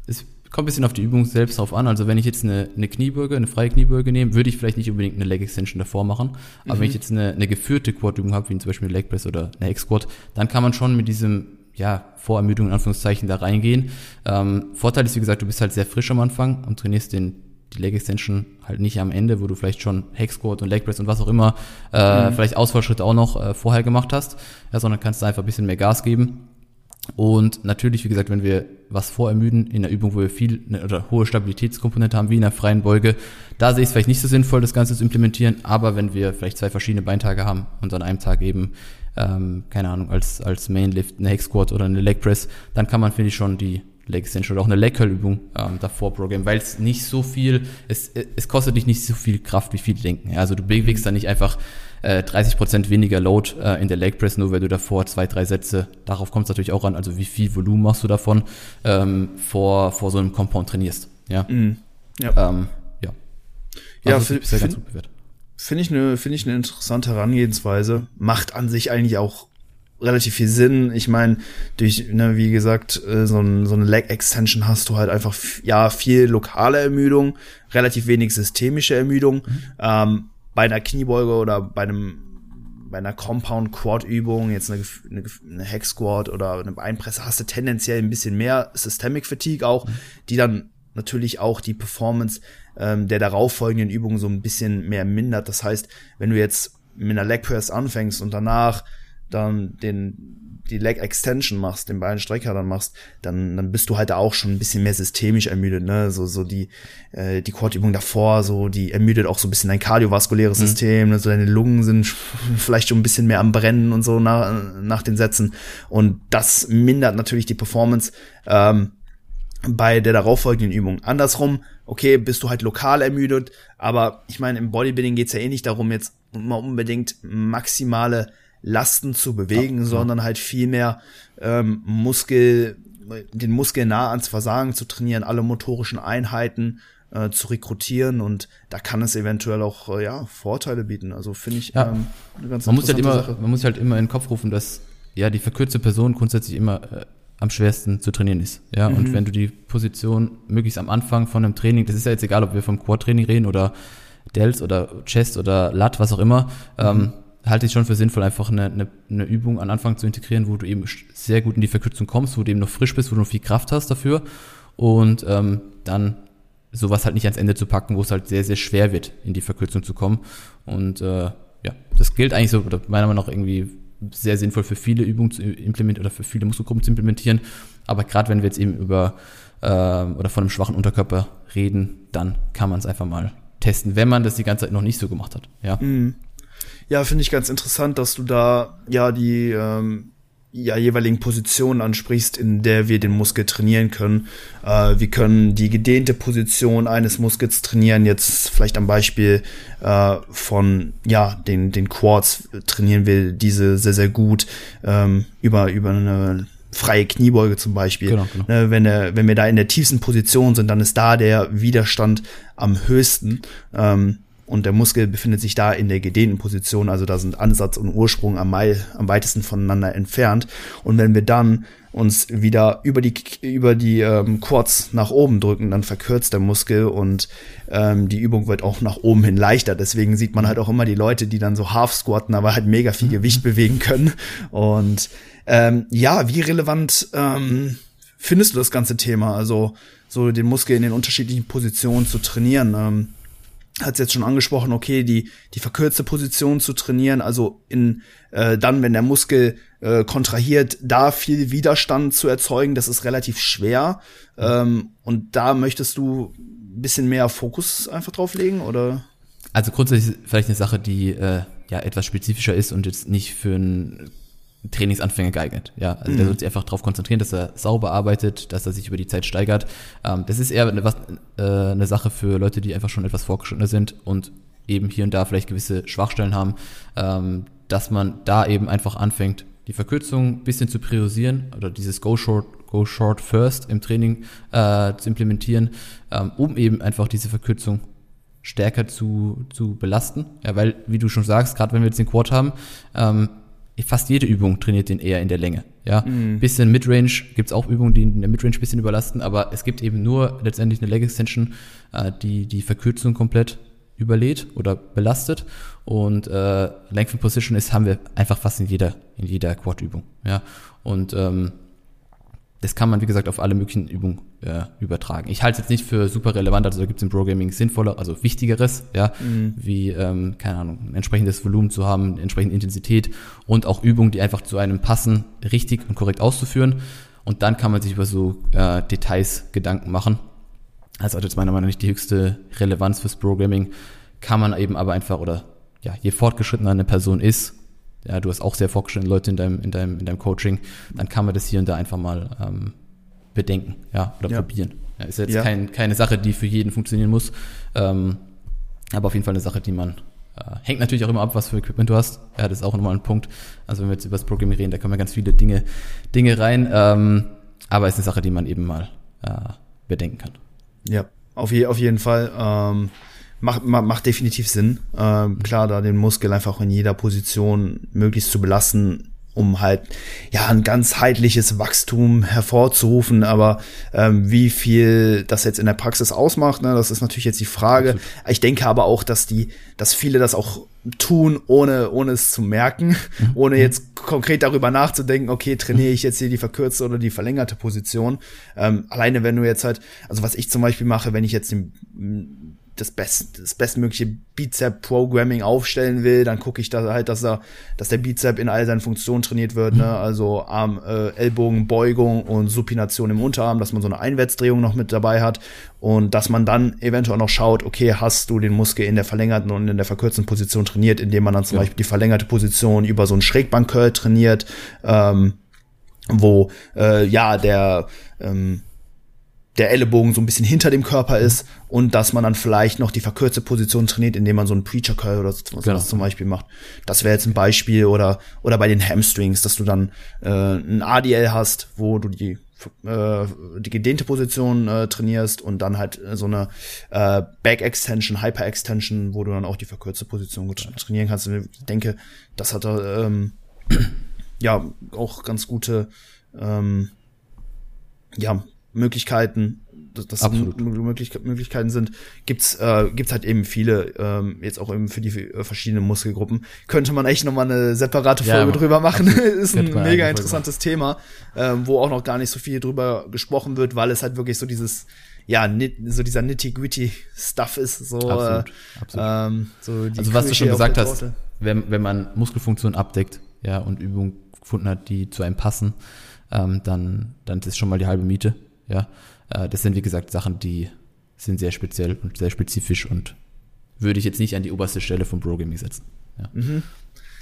Es kommt ein bisschen auf die Übung selbst drauf an. Also wenn ich jetzt eine, eine Kniebeuge, eine freie Kniebeuge nehme, würde ich vielleicht nicht unbedingt eine Leg Extension davor machen. Aber mhm. wenn ich jetzt eine, eine geführte Quad-Übung habe, wie zum Beispiel eine Leg Press oder eine Hex-Squat, dann kann man schon mit diesem ja, Vorermüdung in Anführungszeichen da reingehen. Ähm, Vorteil ist, wie gesagt, du bist halt sehr frisch am Anfang und trainierst den, die Leg Extension halt nicht am Ende, wo du vielleicht schon Hex Squat und Leg Press und was auch immer, äh, mhm. vielleicht Ausfallschritte auch noch äh, vorher gemacht hast, ja, sondern kannst du einfach ein bisschen mehr Gas geben. Und natürlich, wie gesagt, wenn wir was vorermüden in einer Übung, wo wir viel ne, oder hohe Stabilitätskomponente haben, wie in einer freien Beuge, da sehe ich es vielleicht nicht so sinnvoll, das Ganze zu implementieren. Aber wenn wir vielleicht zwei verschiedene Beintage haben und an einem Tag eben ähm, keine Ahnung, als, als Mainlift, eine Hex Squat oder eine Leg Press, dann kann man, finde ich, schon die Leg Extension oder auch eine Leg Curl Übung ähm, davor programmen, weil es nicht so viel, es, es kostet dich nicht so viel Kraft, wie viele denken. Also du bewegst dann nicht einfach äh, 30% weniger Load äh, in der Leg Press, nur weil du davor zwei, drei Sätze, darauf kommt es natürlich auch an, also wie viel Volumen machst du davon ähm, vor, vor so einem Compound trainierst. Ja. Mm, ja. Ähm, ja. Also ja, für, bisher ganz gut bewertet. Finde ich eine finde ich eine interessante Herangehensweise. Macht an sich eigentlich auch relativ viel Sinn. Ich meine, durch, ne, wie gesagt, äh, so, ein, so eine Leg Extension hast du halt einfach ja viel lokale Ermüdung, relativ wenig systemische Ermüdung. Mhm. Ähm, bei einer Kniebeuge oder bei einem bei einer Compound Quad Übung, jetzt eine, eine, eine Hex Squat oder eine Beinpresse, hast du tendenziell ein bisschen mehr Systemic Fatigue auch, mhm. die dann natürlich auch die Performance ähm, der darauffolgenden Übungen so ein bisschen mehr mindert. Das heißt, wenn du jetzt mit einer Leg Press anfängst und danach dann den die Leg Extension machst, den Beinstrecker dann machst, dann dann bist du halt auch schon ein bisschen mehr systemisch ermüdet, ne? So so die äh, die Quad-Übung davor, so die ermüdet auch so ein bisschen dein kardiovaskuläres mhm. System, ne? so deine Lungen sind vielleicht schon ein bisschen mehr am brennen und so nach nach den Sätzen und das mindert natürlich die Performance. Ähm, bei der darauffolgenden Übung. Andersrum, okay, bist du halt lokal ermüdet, aber ich meine, im Bodybuilding geht's ja eh nicht darum, jetzt immer unbedingt maximale Lasten zu bewegen, ja, sondern halt vielmehr ähm, Muskel, den Muskel nah ans Versagen zu trainieren, alle motorischen Einheiten äh, zu rekrutieren und da kann es eventuell auch äh, ja Vorteile bieten. Also finde ich ja. ähm, eine ganz man muss halt immer, Sache. Man muss halt immer in den Kopf rufen, dass ja die verkürzte Person grundsätzlich immer äh, am schwersten zu trainieren ist. Ja, mhm. und wenn du die Position möglichst am Anfang von einem Training, das ist ja jetzt egal, ob wir vom Quad-Training reden oder Delts oder Chest oder Lat, was auch immer, mhm. ähm, halte ich schon für sinnvoll, einfach eine, eine, eine Übung an Anfang zu integrieren, wo du eben sehr gut in die Verkürzung kommst, wo du eben noch frisch bist, wo du noch viel Kraft hast dafür und ähm, dann sowas halt nicht ans Ende zu packen, wo es halt sehr, sehr schwer wird, in die Verkürzung zu kommen. Und äh, ja, das gilt eigentlich so, oder meiner Meinung nach irgendwie sehr sinnvoll für viele Übungen zu implementieren oder für viele Muskelgruppen zu implementieren. Aber gerade wenn wir jetzt eben über äh, oder von einem schwachen Unterkörper reden, dann kann man es einfach mal testen, wenn man das die ganze Zeit noch nicht so gemacht hat. Ja, mhm. ja finde ich ganz interessant, dass du da ja die ähm, ja, jeweiligen Positionen ansprichst, in der wir den Muskel trainieren können. Äh, wir können die gedehnte Position eines Muskels trainieren. Jetzt vielleicht am Beispiel äh, von ja den den Quads trainieren wir diese sehr sehr gut ähm, über über eine freie Kniebeuge zum Beispiel. Genau, genau. Ne, wenn, der, wenn wir da in der tiefsten Position sind, dann ist da der Widerstand am höchsten. Ähm, und der Muskel befindet sich da in der gedehnten Position, also da sind Ansatz und Ursprung am, am weitesten voneinander entfernt. Und wenn wir dann uns wieder über die über die ähm, Quads nach oben drücken, dann verkürzt der Muskel und ähm, die Übung wird auch nach oben hin leichter. Deswegen sieht man halt auch immer die Leute, die dann so half squatten, aber halt mega viel. Gewicht bewegen können. Und ähm, ja, wie relevant ähm, findest du das ganze Thema? Also so den Muskel in den unterschiedlichen Positionen zu trainieren. Ähm, hat es jetzt schon angesprochen, okay, die, die verkürzte Position zu trainieren, also in äh, dann, wenn der Muskel äh, kontrahiert, da viel Widerstand zu erzeugen, das ist relativ schwer. Ähm, und da möchtest du ein bisschen mehr Fokus einfach drauf legen, oder? Also grundsätzlich vielleicht eine Sache, die äh, ja etwas spezifischer ist und jetzt nicht für ein Trainingsanfänger geeignet. Ja, also mhm. der soll sich einfach darauf konzentrieren, dass er sauber arbeitet, dass er sich über die Zeit steigert. Ähm, das ist eher eine, was, äh, eine Sache für Leute, die einfach schon etwas fortgeschrittener sind und eben hier und da vielleicht gewisse Schwachstellen haben, ähm, dass man da eben einfach anfängt, die Verkürzung bisschen zu priorisieren oder dieses Go Short, Go Short First im Training äh, zu implementieren, ähm, um eben einfach diese Verkürzung stärker zu, zu belasten. Ja, weil, wie du schon sagst, gerade wenn wir jetzt den Quad haben, ähm, fast jede Übung trainiert den eher in der Länge. Ja, mhm. bisschen Midrange gibt's auch Übungen, die in der Midrange bisschen überlasten, aber es gibt eben nur letztendlich eine Leg Extension, äh, die die Verkürzung komplett überlädt oder belastet und äh, Length and Position ist haben wir einfach fast in jeder in jeder Quad Übung. Ja, und ähm, das kann man, wie gesagt, auf alle möglichen Übungen äh, übertragen. Ich halte es jetzt nicht für super relevant, also da gibt es im Programming sinnvoller, also wichtigeres, ja, mhm. wie, ähm, keine Ahnung, ein entsprechendes Volumen zu haben, entsprechende Intensität und auch Übungen, die einfach zu einem passen, richtig und korrekt auszuführen. Und dann kann man sich über so äh, Details Gedanken machen. Also hat jetzt meiner Meinung nach nicht die höchste Relevanz fürs Programming, kann man eben aber einfach, oder ja, je fortgeschrittener eine Person ist, ja, du hast auch sehr fortgeschrittene Leute in deinem, in deinem, in deinem Coaching, dann kann man das hier und da einfach mal ähm, bedenken, ja, oder ja. probieren. Ja, ist jetzt ja. kein, keine Sache, die für jeden funktionieren muss, ähm, aber auf jeden Fall eine Sache, die man äh, hängt natürlich auch immer ab, was für Equipment du hast. Ja, das ist auch nochmal ein Punkt. Also wenn wir jetzt über das Programming reden, da kommen ja ganz viele Dinge, Dinge rein, ähm, aber ist eine Sache, die man eben mal äh, bedenken kann. Ja, auf, je, auf jeden Fall. Ähm macht, macht definitiv Sinn. Ähm, klar, da den Muskel einfach in jeder Position möglichst zu belassen, um halt ja ein ganzheitliches Wachstum hervorzurufen. Aber ähm, wie viel das jetzt in der Praxis ausmacht, ne, das ist natürlich jetzt die Frage. Absolut. Ich denke aber auch, dass die, dass viele das auch tun, ohne ohne es zu merken, mhm. ohne jetzt konkret darüber nachzudenken, okay, trainiere ich jetzt hier die verkürzte oder die verlängerte Position. Ähm, alleine wenn du jetzt halt, also was ich zum Beispiel mache, wenn ich jetzt den das, best, das bestmögliche Bizep-Programming aufstellen will, dann gucke ich da halt, dass er, dass der Bizep in all seinen Funktionen trainiert wird, ne? Also Arm, äh, Ellbogen, Beugung und Supination im Unterarm, dass man so eine Einwärtsdrehung noch mit dabei hat und dass man dann eventuell noch schaut, okay, hast du den Muskel in der verlängerten und in der verkürzten Position trainiert, indem man dann zum ja. Beispiel die verlängerte Position über so einen Schrägbank-Curl trainiert, ähm, wo äh, ja der ähm, der Ellenbogen so ein bisschen hinter dem Körper ist und dass man dann vielleicht noch die verkürzte Position trainiert, indem man so einen Preacher Curl oder so genau. zum Beispiel macht. Das wäre jetzt ein Beispiel oder oder bei den Hamstrings, dass du dann äh, ein ADL hast, wo du die äh, die gedehnte Position äh, trainierst und dann halt so eine äh, Back Extension, Hyper Extension, wo du dann auch die verkürzte Position gut trainieren kannst. Und ich denke, das hat ähm, ja auch ganz gute ähm, ja, Möglichkeiten das Möglich Möglichkeiten sind, gibt's äh, gibt's halt eben viele, ähm, jetzt auch eben für die äh, verschiedenen Muskelgruppen. Könnte man echt nochmal eine separate Folge ja, drüber machen. ist ein mega interessantes Thema, ähm, wo auch noch gar nicht so viel drüber gesprochen wird, weil es halt wirklich so dieses ja, so dieser nitty-gritty-Stuff ist. So, absolut, äh, absolut. Ähm, so also was du schon gesagt hast, wenn, wenn man Muskelfunktion abdeckt ja, und Übungen gefunden hat, die zu einem passen, ähm, dann, dann ist schon mal die halbe Miete. Ja, äh, das sind, wie gesagt, Sachen, die sind sehr speziell und sehr spezifisch und würde ich jetzt nicht an die oberste Stelle vom Programming setzen. Ja. Mhm.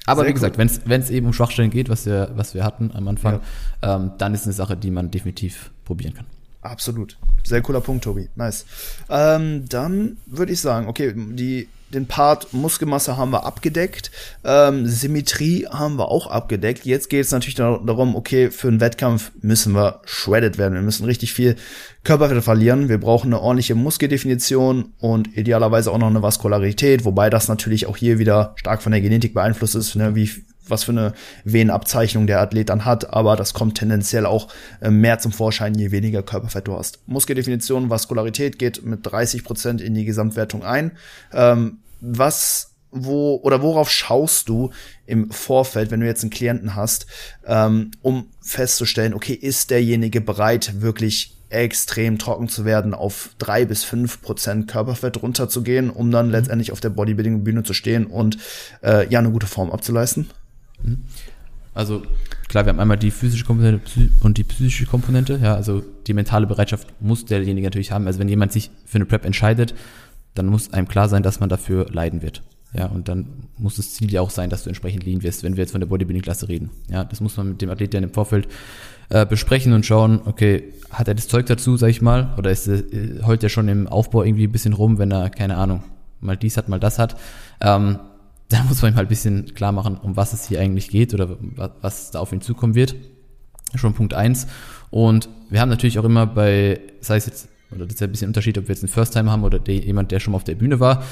Aber sehr wie gesagt, wenn es eben um Schwachstellen geht, was wir, was wir hatten am Anfang, ja. ähm, dann ist eine Sache, die man definitiv probieren kann. Absolut. Sehr cooler Punkt, Tobi. Nice. Ähm, dann würde ich sagen, okay, die den Part Muskelmasse haben wir abgedeckt, ähm, Symmetrie haben wir auch abgedeckt. Jetzt geht es natürlich darum, okay, für einen Wettkampf müssen wir shredded werden. Wir müssen richtig viel Körperfett verlieren. Wir brauchen eine ordentliche Muskeldefinition und idealerweise auch noch eine Vaskularität, wobei das natürlich auch hier wieder stark von der Genetik beeinflusst ist, ne, wie was für eine Venenabzeichnung der Athlet dann hat, aber das kommt tendenziell auch äh, mehr zum Vorschein, je weniger Körperfett du hast. Muskeldefinition, Vaskularität geht mit 30 Prozent in die Gesamtwertung ein. Ähm, was wo oder worauf schaust du im Vorfeld, wenn du jetzt einen Klienten hast, ähm, um festzustellen, okay, ist derjenige bereit, wirklich extrem trocken zu werden, auf drei bis fünf Prozent Körperfett runterzugehen, um dann mhm. letztendlich auf der Bodybuilding-Bühne zu stehen und äh, ja eine gute Form abzuleisten? Mhm. Also klar, wir haben einmal die physische Komponente und die psychische Komponente. Ja, also die mentale Bereitschaft muss derjenige natürlich haben. Also wenn jemand sich für eine Prep entscheidet, dann muss einem klar sein, dass man dafür leiden wird. Ja, und dann muss das Ziel ja auch sein, dass du entsprechend lean wirst, wenn wir jetzt von der Bodybuilding-Klasse reden. Ja, das muss man mit dem Athleten im Vorfeld äh, besprechen und schauen, okay, hat er das Zeug dazu, sag ich mal, oder ist äh, heult er schon im Aufbau irgendwie ein bisschen rum, wenn er, keine Ahnung, mal dies hat, mal das hat. Ähm, da muss man ihm halt ein bisschen klar machen, um was es hier eigentlich geht oder was da auf ihn zukommen wird. Schon Punkt eins. Und wir haben natürlich auch immer bei, sei es jetzt, oder das ist ja ein bisschen Unterschied, ob wir jetzt einen First-Time haben oder der, jemand, der schon mal auf der Bühne war.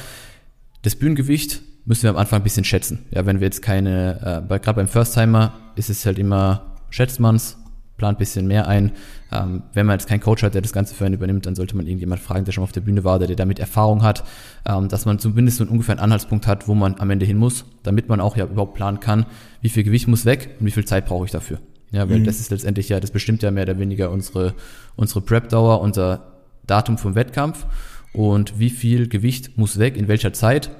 Das Bühnengewicht müssen wir am Anfang ein bisschen schätzen. Ja, wenn wir jetzt keine, äh, gerade beim First-Timer ist es halt immer, schätzt man's, plant bisschen mehr ein. Ähm, wenn man jetzt keinen Coach hat, der das Ganze für einen übernimmt, dann sollte man irgendjemand fragen, der schon auf der Bühne war, der, der damit Erfahrung hat, ähm, dass man zumindest so einen ungefähr einen Anhaltspunkt hat, wo man am Ende hin muss, damit man auch ja überhaupt planen kann, wie viel Gewicht muss weg und wie viel Zeit brauche ich dafür. Ja, weil mhm. das ist letztendlich ja, das bestimmt ja mehr oder weniger unsere, unsere Prep-Dauer, unser Datum vom Wettkampf und wie viel Gewicht muss weg, in welcher Zeit.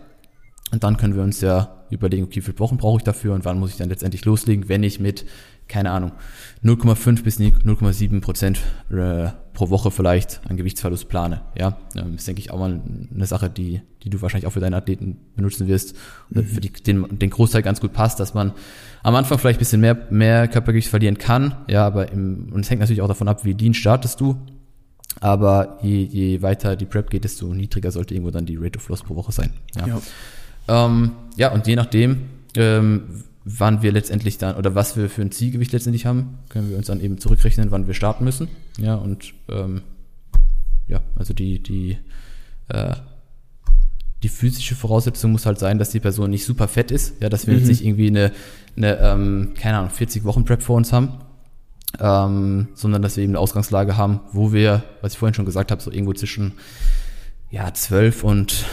Und dann können wir uns ja überlegen, okay, wie viele Wochen brauche ich dafür und wann muss ich dann letztendlich loslegen, wenn ich mit keine Ahnung, 0,5 bis 0,7 Prozent äh, pro Woche vielleicht an Gewichtsverlust plane. Ja, ähm, ist denke ich auch mal eine Sache, die, die du wahrscheinlich auch für deine Athleten benutzen wirst, mhm. für die den, den Großteil ganz gut passt, dass man am Anfang vielleicht ein bisschen mehr, mehr Körpergewicht verlieren kann. Ja, aber im, und es hängt natürlich auch davon ab, wie lean startest du. Aber je, je weiter die Prep geht, desto niedriger sollte irgendwo dann die Rate of Loss pro Woche sein. Ja, ja. Ähm, ja und je nachdem, ähm, wann wir letztendlich dann oder was wir für ein Zielgewicht letztendlich haben, können wir uns dann eben zurückrechnen, wann wir starten müssen. Ja, und ähm, ja, also die, die, äh, die physische Voraussetzung muss halt sein, dass die Person nicht super fett ist, ja, dass wir mhm. jetzt nicht irgendwie eine, eine ähm, keine Ahnung, 40 Wochen Prep vor uns haben, ähm, sondern dass wir eben eine Ausgangslage haben, wo wir, was ich vorhin schon gesagt habe, so irgendwo zwischen ja, 12 und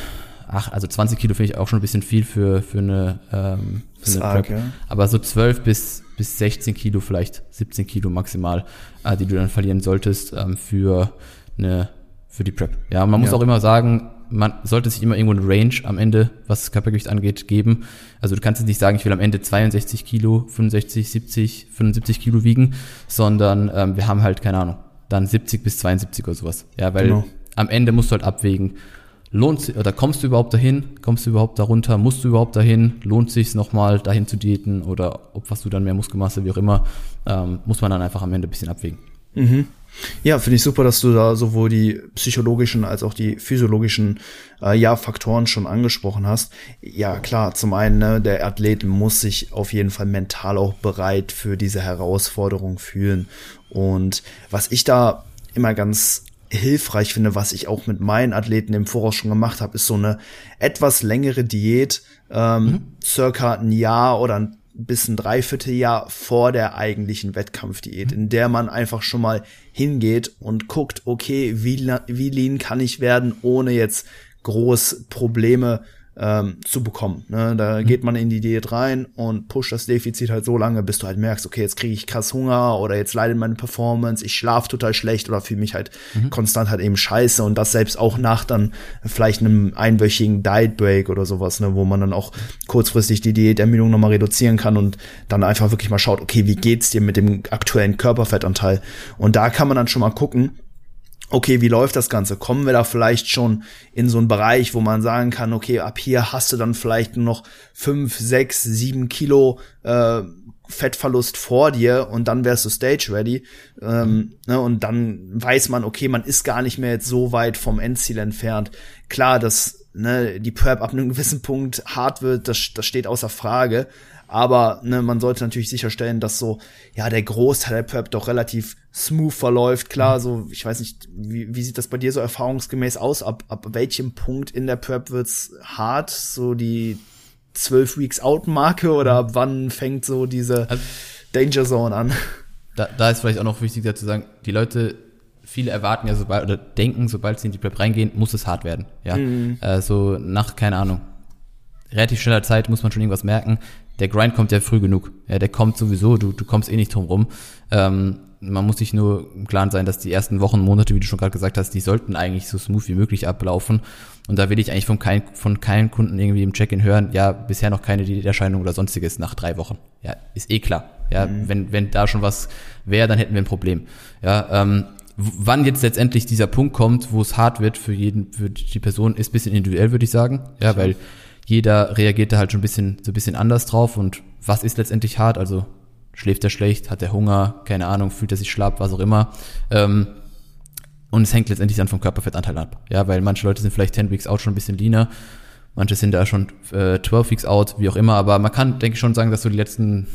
ach, also 20 Kilo finde ich auch schon ein bisschen viel für, für eine, ähm, für eine Prep. Ja. Aber so 12 bis, bis 16 Kilo, vielleicht 17 Kilo maximal, äh, die du dann verlieren solltest ähm, für eine, für die Prep. Ja, man muss ja. auch immer sagen, man sollte sich immer irgendwo eine Range am Ende, was das Körpergewicht angeht, geben. Also du kannst jetzt nicht sagen, ich will am Ende 62 Kilo, 65, 70, 75 Kilo wiegen, sondern ähm, wir haben halt, keine Ahnung, dann 70 bis 72 oder sowas. Ja, weil genau. am Ende musst du halt abwägen, lohnt oder kommst du überhaupt dahin? Kommst du überhaupt darunter? Musst du überhaupt dahin? Lohnt sich nochmal dahin zu diäten oder ob was du dann mehr Muskelmasse, wie auch immer, ähm, muss man dann einfach am Ende ein bisschen abwägen. Mhm. Ja, finde ich super, dass du da sowohl die psychologischen als auch die physiologischen äh, ja, Faktoren schon angesprochen hast. Ja, klar, zum einen, ne, der Athlet muss sich auf jeden Fall mental auch bereit für diese Herausforderung fühlen. Und was ich da immer ganz hilfreich finde, was ich auch mit meinen Athleten im Voraus schon gemacht habe, ist so eine etwas längere Diät, ähm, mhm. circa ein Jahr oder bis ein Dreivierteljahr vor der eigentlichen Wettkampfdiät, in der man einfach schon mal hingeht und guckt, okay, wie, wie lean kann ich werden, ohne jetzt groß Probleme ähm, zu bekommen. Ne? Da mhm. geht man in die Diät rein und pusht das Defizit halt so lange, bis du halt merkst, okay, jetzt kriege ich krass Hunger oder jetzt leidet meine Performance, ich schlafe total schlecht oder fühle mich halt mhm. konstant halt eben scheiße und das selbst auch nach dann vielleicht einem einwöchigen Diet Break oder sowas, ne, wo man dann auch kurzfristig die Diätermüdung nochmal reduzieren kann und dann einfach wirklich mal schaut, okay, wie geht's dir mit dem aktuellen Körperfettanteil? Und da kann man dann schon mal gucken, okay, wie läuft das Ganze? Kommen wir da vielleicht schon in so einen Bereich, wo man sagen kann, okay, ab hier hast du dann vielleicht nur noch fünf, sechs, sieben Kilo äh, Fettverlust vor dir und dann wärst du stage ready. Ähm, ne, und dann weiß man, okay, man ist gar nicht mehr jetzt so weit vom Endziel entfernt. Klar, dass ne, die Prep ab einem gewissen Punkt hart wird, das, das steht außer Frage. Aber ne, man sollte natürlich sicherstellen, dass so, ja, der Großteil der Prep doch relativ smooth verläuft. Klar, so, ich weiß nicht, wie, wie sieht das bei dir so erfahrungsgemäß aus? Ab, ab welchem Punkt in der Prep wird's hart? So die 12 Weeks Out Marke oder ab wann fängt so diese also, Danger Zone an? Da, da ist vielleicht auch noch wichtig dazu sagen, die Leute viele erwarten ja sobald oder denken, sobald sie in die Prep reingehen, muss es hart werden. Ja, mhm. äh, so nach keine Ahnung relativ schneller Zeit muss man schon irgendwas merken der Grind kommt ja früh genug. Ja, der kommt sowieso, du, du kommst eh nicht drum rum. Ähm, man muss sich nur im Klaren sein, dass die ersten Wochen, Monate, wie du schon gerade gesagt hast, die sollten eigentlich so smooth wie möglich ablaufen. Und da will ich eigentlich von, kein, von keinen Kunden irgendwie im Check-in hören, ja, bisher noch keine Diäterscheinung oder sonstiges nach drei Wochen. Ja, ist eh klar. Ja, mhm. wenn, wenn da schon was wäre, dann hätten wir ein Problem. Ja, ähm, wann jetzt letztendlich dieser Punkt kommt, wo es hart wird für jeden, für die Person, ist bisschen individuell, würde ich sagen. Ja, weil jeder reagiert da halt schon ein bisschen, so ein bisschen anders drauf und was ist letztendlich hart? Also schläft er schlecht, hat er Hunger, keine Ahnung, fühlt er sich schlapp, was auch immer. Ähm, und es hängt letztendlich dann vom Körperfettanteil ab. Ja, weil manche Leute sind vielleicht 10 Weeks out schon ein bisschen leaner, manche sind da schon äh, 12 Weeks out, wie auch immer, aber man kann, denke ich, schon sagen, dass so die letzten,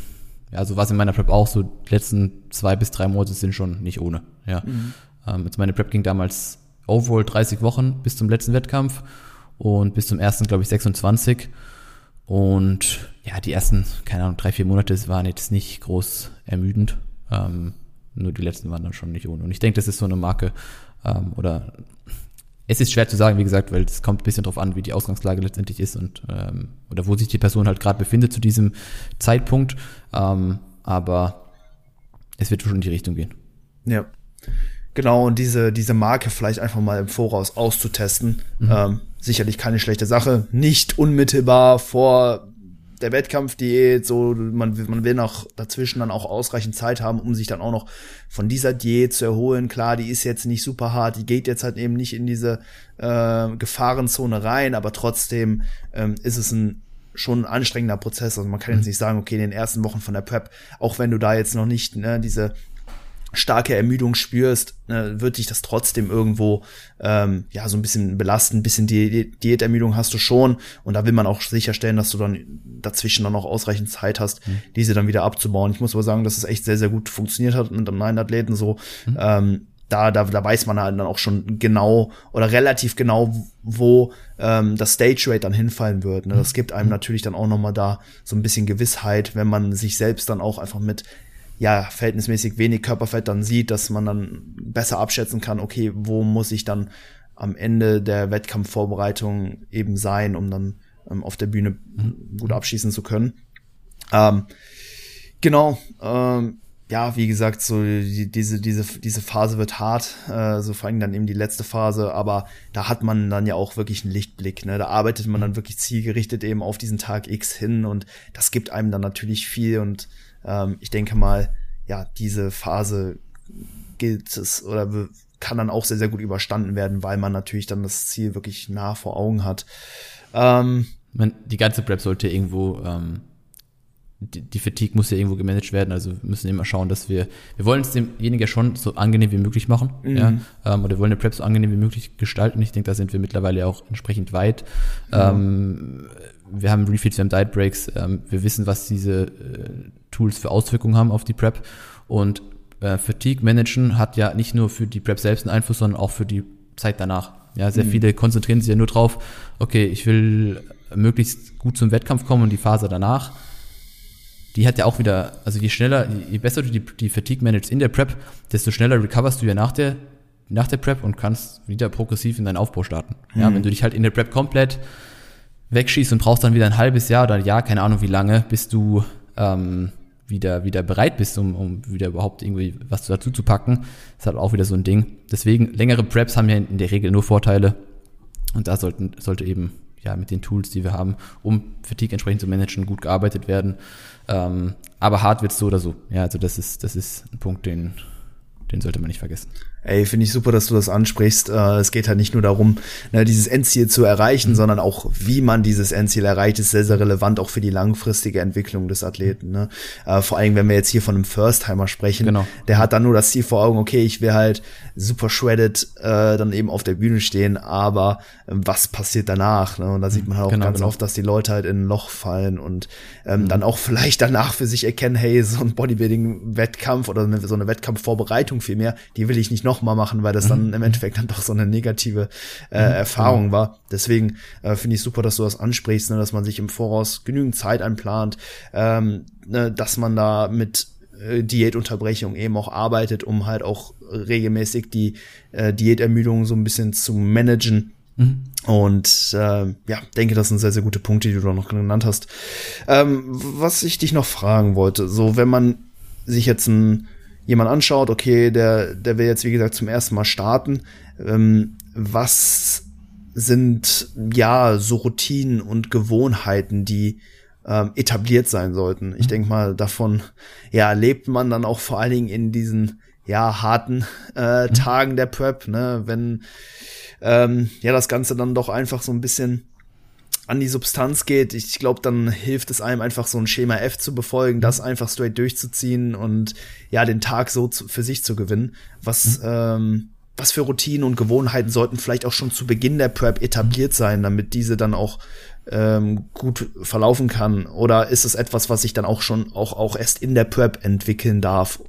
ja, so war es in meiner Prep auch, so die letzten zwei bis drei Monate sind schon nicht ohne. Ja. Mhm. Ähm, jetzt meine Prep ging damals overall 30 Wochen bis zum letzten Wettkampf und bis zum ersten, glaube ich, 26. Und ja, die ersten, keine Ahnung, drei, vier Monate waren jetzt nicht groß ermüdend. Ähm, nur die letzten waren dann schon nicht ohne. Und ich denke, das ist so eine Marke, ähm, oder es ist schwer zu sagen, wie gesagt, weil es kommt ein bisschen drauf an, wie die Ausgangslage letztendlich ist und ähm, oder wo sich die Person halt gerade befindet zu diesem Zeitpunkt. Ähm, aber es wird schon in die Richtung gehen. Ja. Genau, und diese, diese Marke vielleicht einfach mal im Voraus auszutesten. Mhm. Ähm, sicherlich keine schlechte Sache. Nicht unmittelbar vor der Wettkampfdiät, so man, man will noch dazwischen dann auch ausreichend Zeit haben, um sich dann auch noch von dieser Diät zu erholen. Klar, die ist jetzt nicht super hart, die geht jetzt halt eben nicht in diese äh, Gefahrenzone rein, aber trotzdem ähm, ist es ein schon ein anstrengender Prozess. Also man kann jetzt mhm. nicht sagen, okay, in den ersten Wochen von der Prep, auch wenn du da jetzt noch nicht ne, diese starke Ermüdung spürst, ne, wird dich das trotzdem irgendwo ähm, ja so ein bisschen belasten, ein bisschen Di Diätermüdung hast du schon und da will man auch sicherstellen, dass du dann dazwischen dann auch ausreichend Zeit hast, mhm. diese dann wieder abzubauen. Ich muss aber sagen, dass es echt sehr sehr gut funktioniert hat mit meinen Athleten so. Mhm. Ähm, da, da, da weiß man halt dann auch schon genau oder relativ genau, wo ähm, das Stage Rate dann hinfallen wird. Ne? Das gibt einem mhm. natürlich dann auch nochmal da so ein bisschen Gewissheit, wenn man sich selbst dann auch einfach mit ja, verhältnismäßig wenig Körperfett dann sieht, dass man dann besser abschätzen kann, okay, wo muss ich dann am Ende der Wettkampfvorbereitung eben sein, um dann ähm, auf der Bühne mhm. gut abschießen zu können. Ähm, genau, ähm, ja, wie gesagt, so die, diese, diese, diese Phase wird hart, äh, so vor allem dann eben die letzte Phase, aber da hat man dann ja auch wirklich einen Lichtblick, ne? Da arbeitet man dann wirklich zielgerichtet eben auf diesen Tag X hin und das gibt einem dann natürlich viel und ähm, ich denke mal, ja, diese Phase gilt es oder kann dann auch sehr, sehr gut überstanden werden, weil man natürlich dann das Ziel wirklich nah vor Augen hat. Ähm, man, die ganze Prep sollte irgendwo, ähm, die, die Fatigue muss ja irgendwo gemanagt werden, also wir müssen immer schauen, dass wir, wir wollen es demjenigen ja schon so angenehm wie möglich machen, mhm. ja, ähm, oder wir wollen eine Prep so angenehm wie möglich gestalten. Ich denke, da sind wir mittlerweile auch entsprechend weit. Mhm. Ähm, wir haben Refeeds, wir haben Diet Breaks, ähm, wir wissen, was diese äh, Tools für Auswirkungen haben auf die Prep. Und äh, Fatigue managen hat ja nicht nur für die Prep selbst einen Einfluss, sondern auch für die Zeit danach. Ja, sehr mhm. viele konzentrieren sich ja nur drauf, okay, ich will möglichst gut zum Wettkampf kommen und die Phase danach die hat ja auch wieder, also je schneller, je besser du die, die Fatigue managst in der Prep, desto schneller recoverst du ja nach der, nach der Prep und kannst wieder progressiv in deinen Aufbau starten. Ja, Mhm. wenn du dich halt in der Prep komplett wegschießt und brauchst dann wieder ein halbes Jahr oder ein Jahr, keine Ahnung wie lange, bis du ähm, wieder, wieder bereit bist, um, um wieder überhaupt irgendwie was dazu zu packen, ist halt auch wieder so ein Ding. Deswegen, längere Preps haben ja in der Regel nur Vorteile. Und da sollten, sollte eben ja mit den Tools, die wir haben, um Fatigue entsprechend zu managen, gut gearbeitet werden. Ähm, aber hart wird's so oder so. Ja, also das ist, das ist ein Punkt, den, den sollte man nicht vergessen. Ey, finde ich super, dass du das ansprichst. Äh, es geht halt nicht nur darum, ne, dieses Endziel zu erreichen, sondern auch, wie man dieses Endziel erreicht, ist sehr, sehr relevant auch für die langfristige Entwicklung des Athleten. Ne? Äh, vor allem, wenn wir jetzt hier von einem First-Timer sprechen, Genau. der hat dann nur das Ziel vor Augen, okay, ich will halt super shredded äh, dann eben auf der Bühne stehen, aber äh, was passiert danach? Ne? Und da sieht man halt auch Genau, ganz genau. oft, dass die Leute halt in ein Loch fallen und ähm, dann auch vielleicht danach für sich erkennen, hey, so ein Bodybuilding-Wettkampf oder so eine Wettkampfvorbereitung vielmehr, die will ich nicht nochmal machen, weil das dann im Endeffekt dann doch so eine negative äh, Erfahrung war. Deswegen äh, finde ich super, dass du das ansprichst, ne, dass man sich im Voraus genügend Zeit einplant, ähm, ne, dass man da mit äh, Diätunterbrechung eben auch arbeitet, um halt auch regelmäßig die äh, Diätermüdung so ein bisschen zu managen. Und äh, ja, denke, das sind sehr, sehr gute Punkte, die du da noch genannt hast. Ähm, was ich dich noch fragen wollte, so wenn man sich jetzt ein, jemand anschaut, okay, der, der will jetzt, wie gesagt, zum ersten Mal starten, ähm, was sind ja so Routinen und Gewohnheiten, die ähm, etabliert sein sollten. Ich denke mal, davon ja lebt man dann auch vor allen Dingen in diesen ja harten äh, Tagen der Prep, ne, wenn ähm, ja das Ganze dann doch einfach so ein bisschen an die Substanz geht. Ich glaube, dann hilft es einem einfach so ein Schema F zu befolgen, das einfach straight durchzuziehen und ja den Tag so zu, für sich zu gewinnen. Was ähm, was für Routinen und Gewohnheiten sollten vielleicht auch schon zu Beginn der Prep etabliert sein, damit diese dann auch ähm, gut verlaufen kann? Oder ist es etwas, was sich dann auch schon auch auch erst in der Prep entwickeln darf?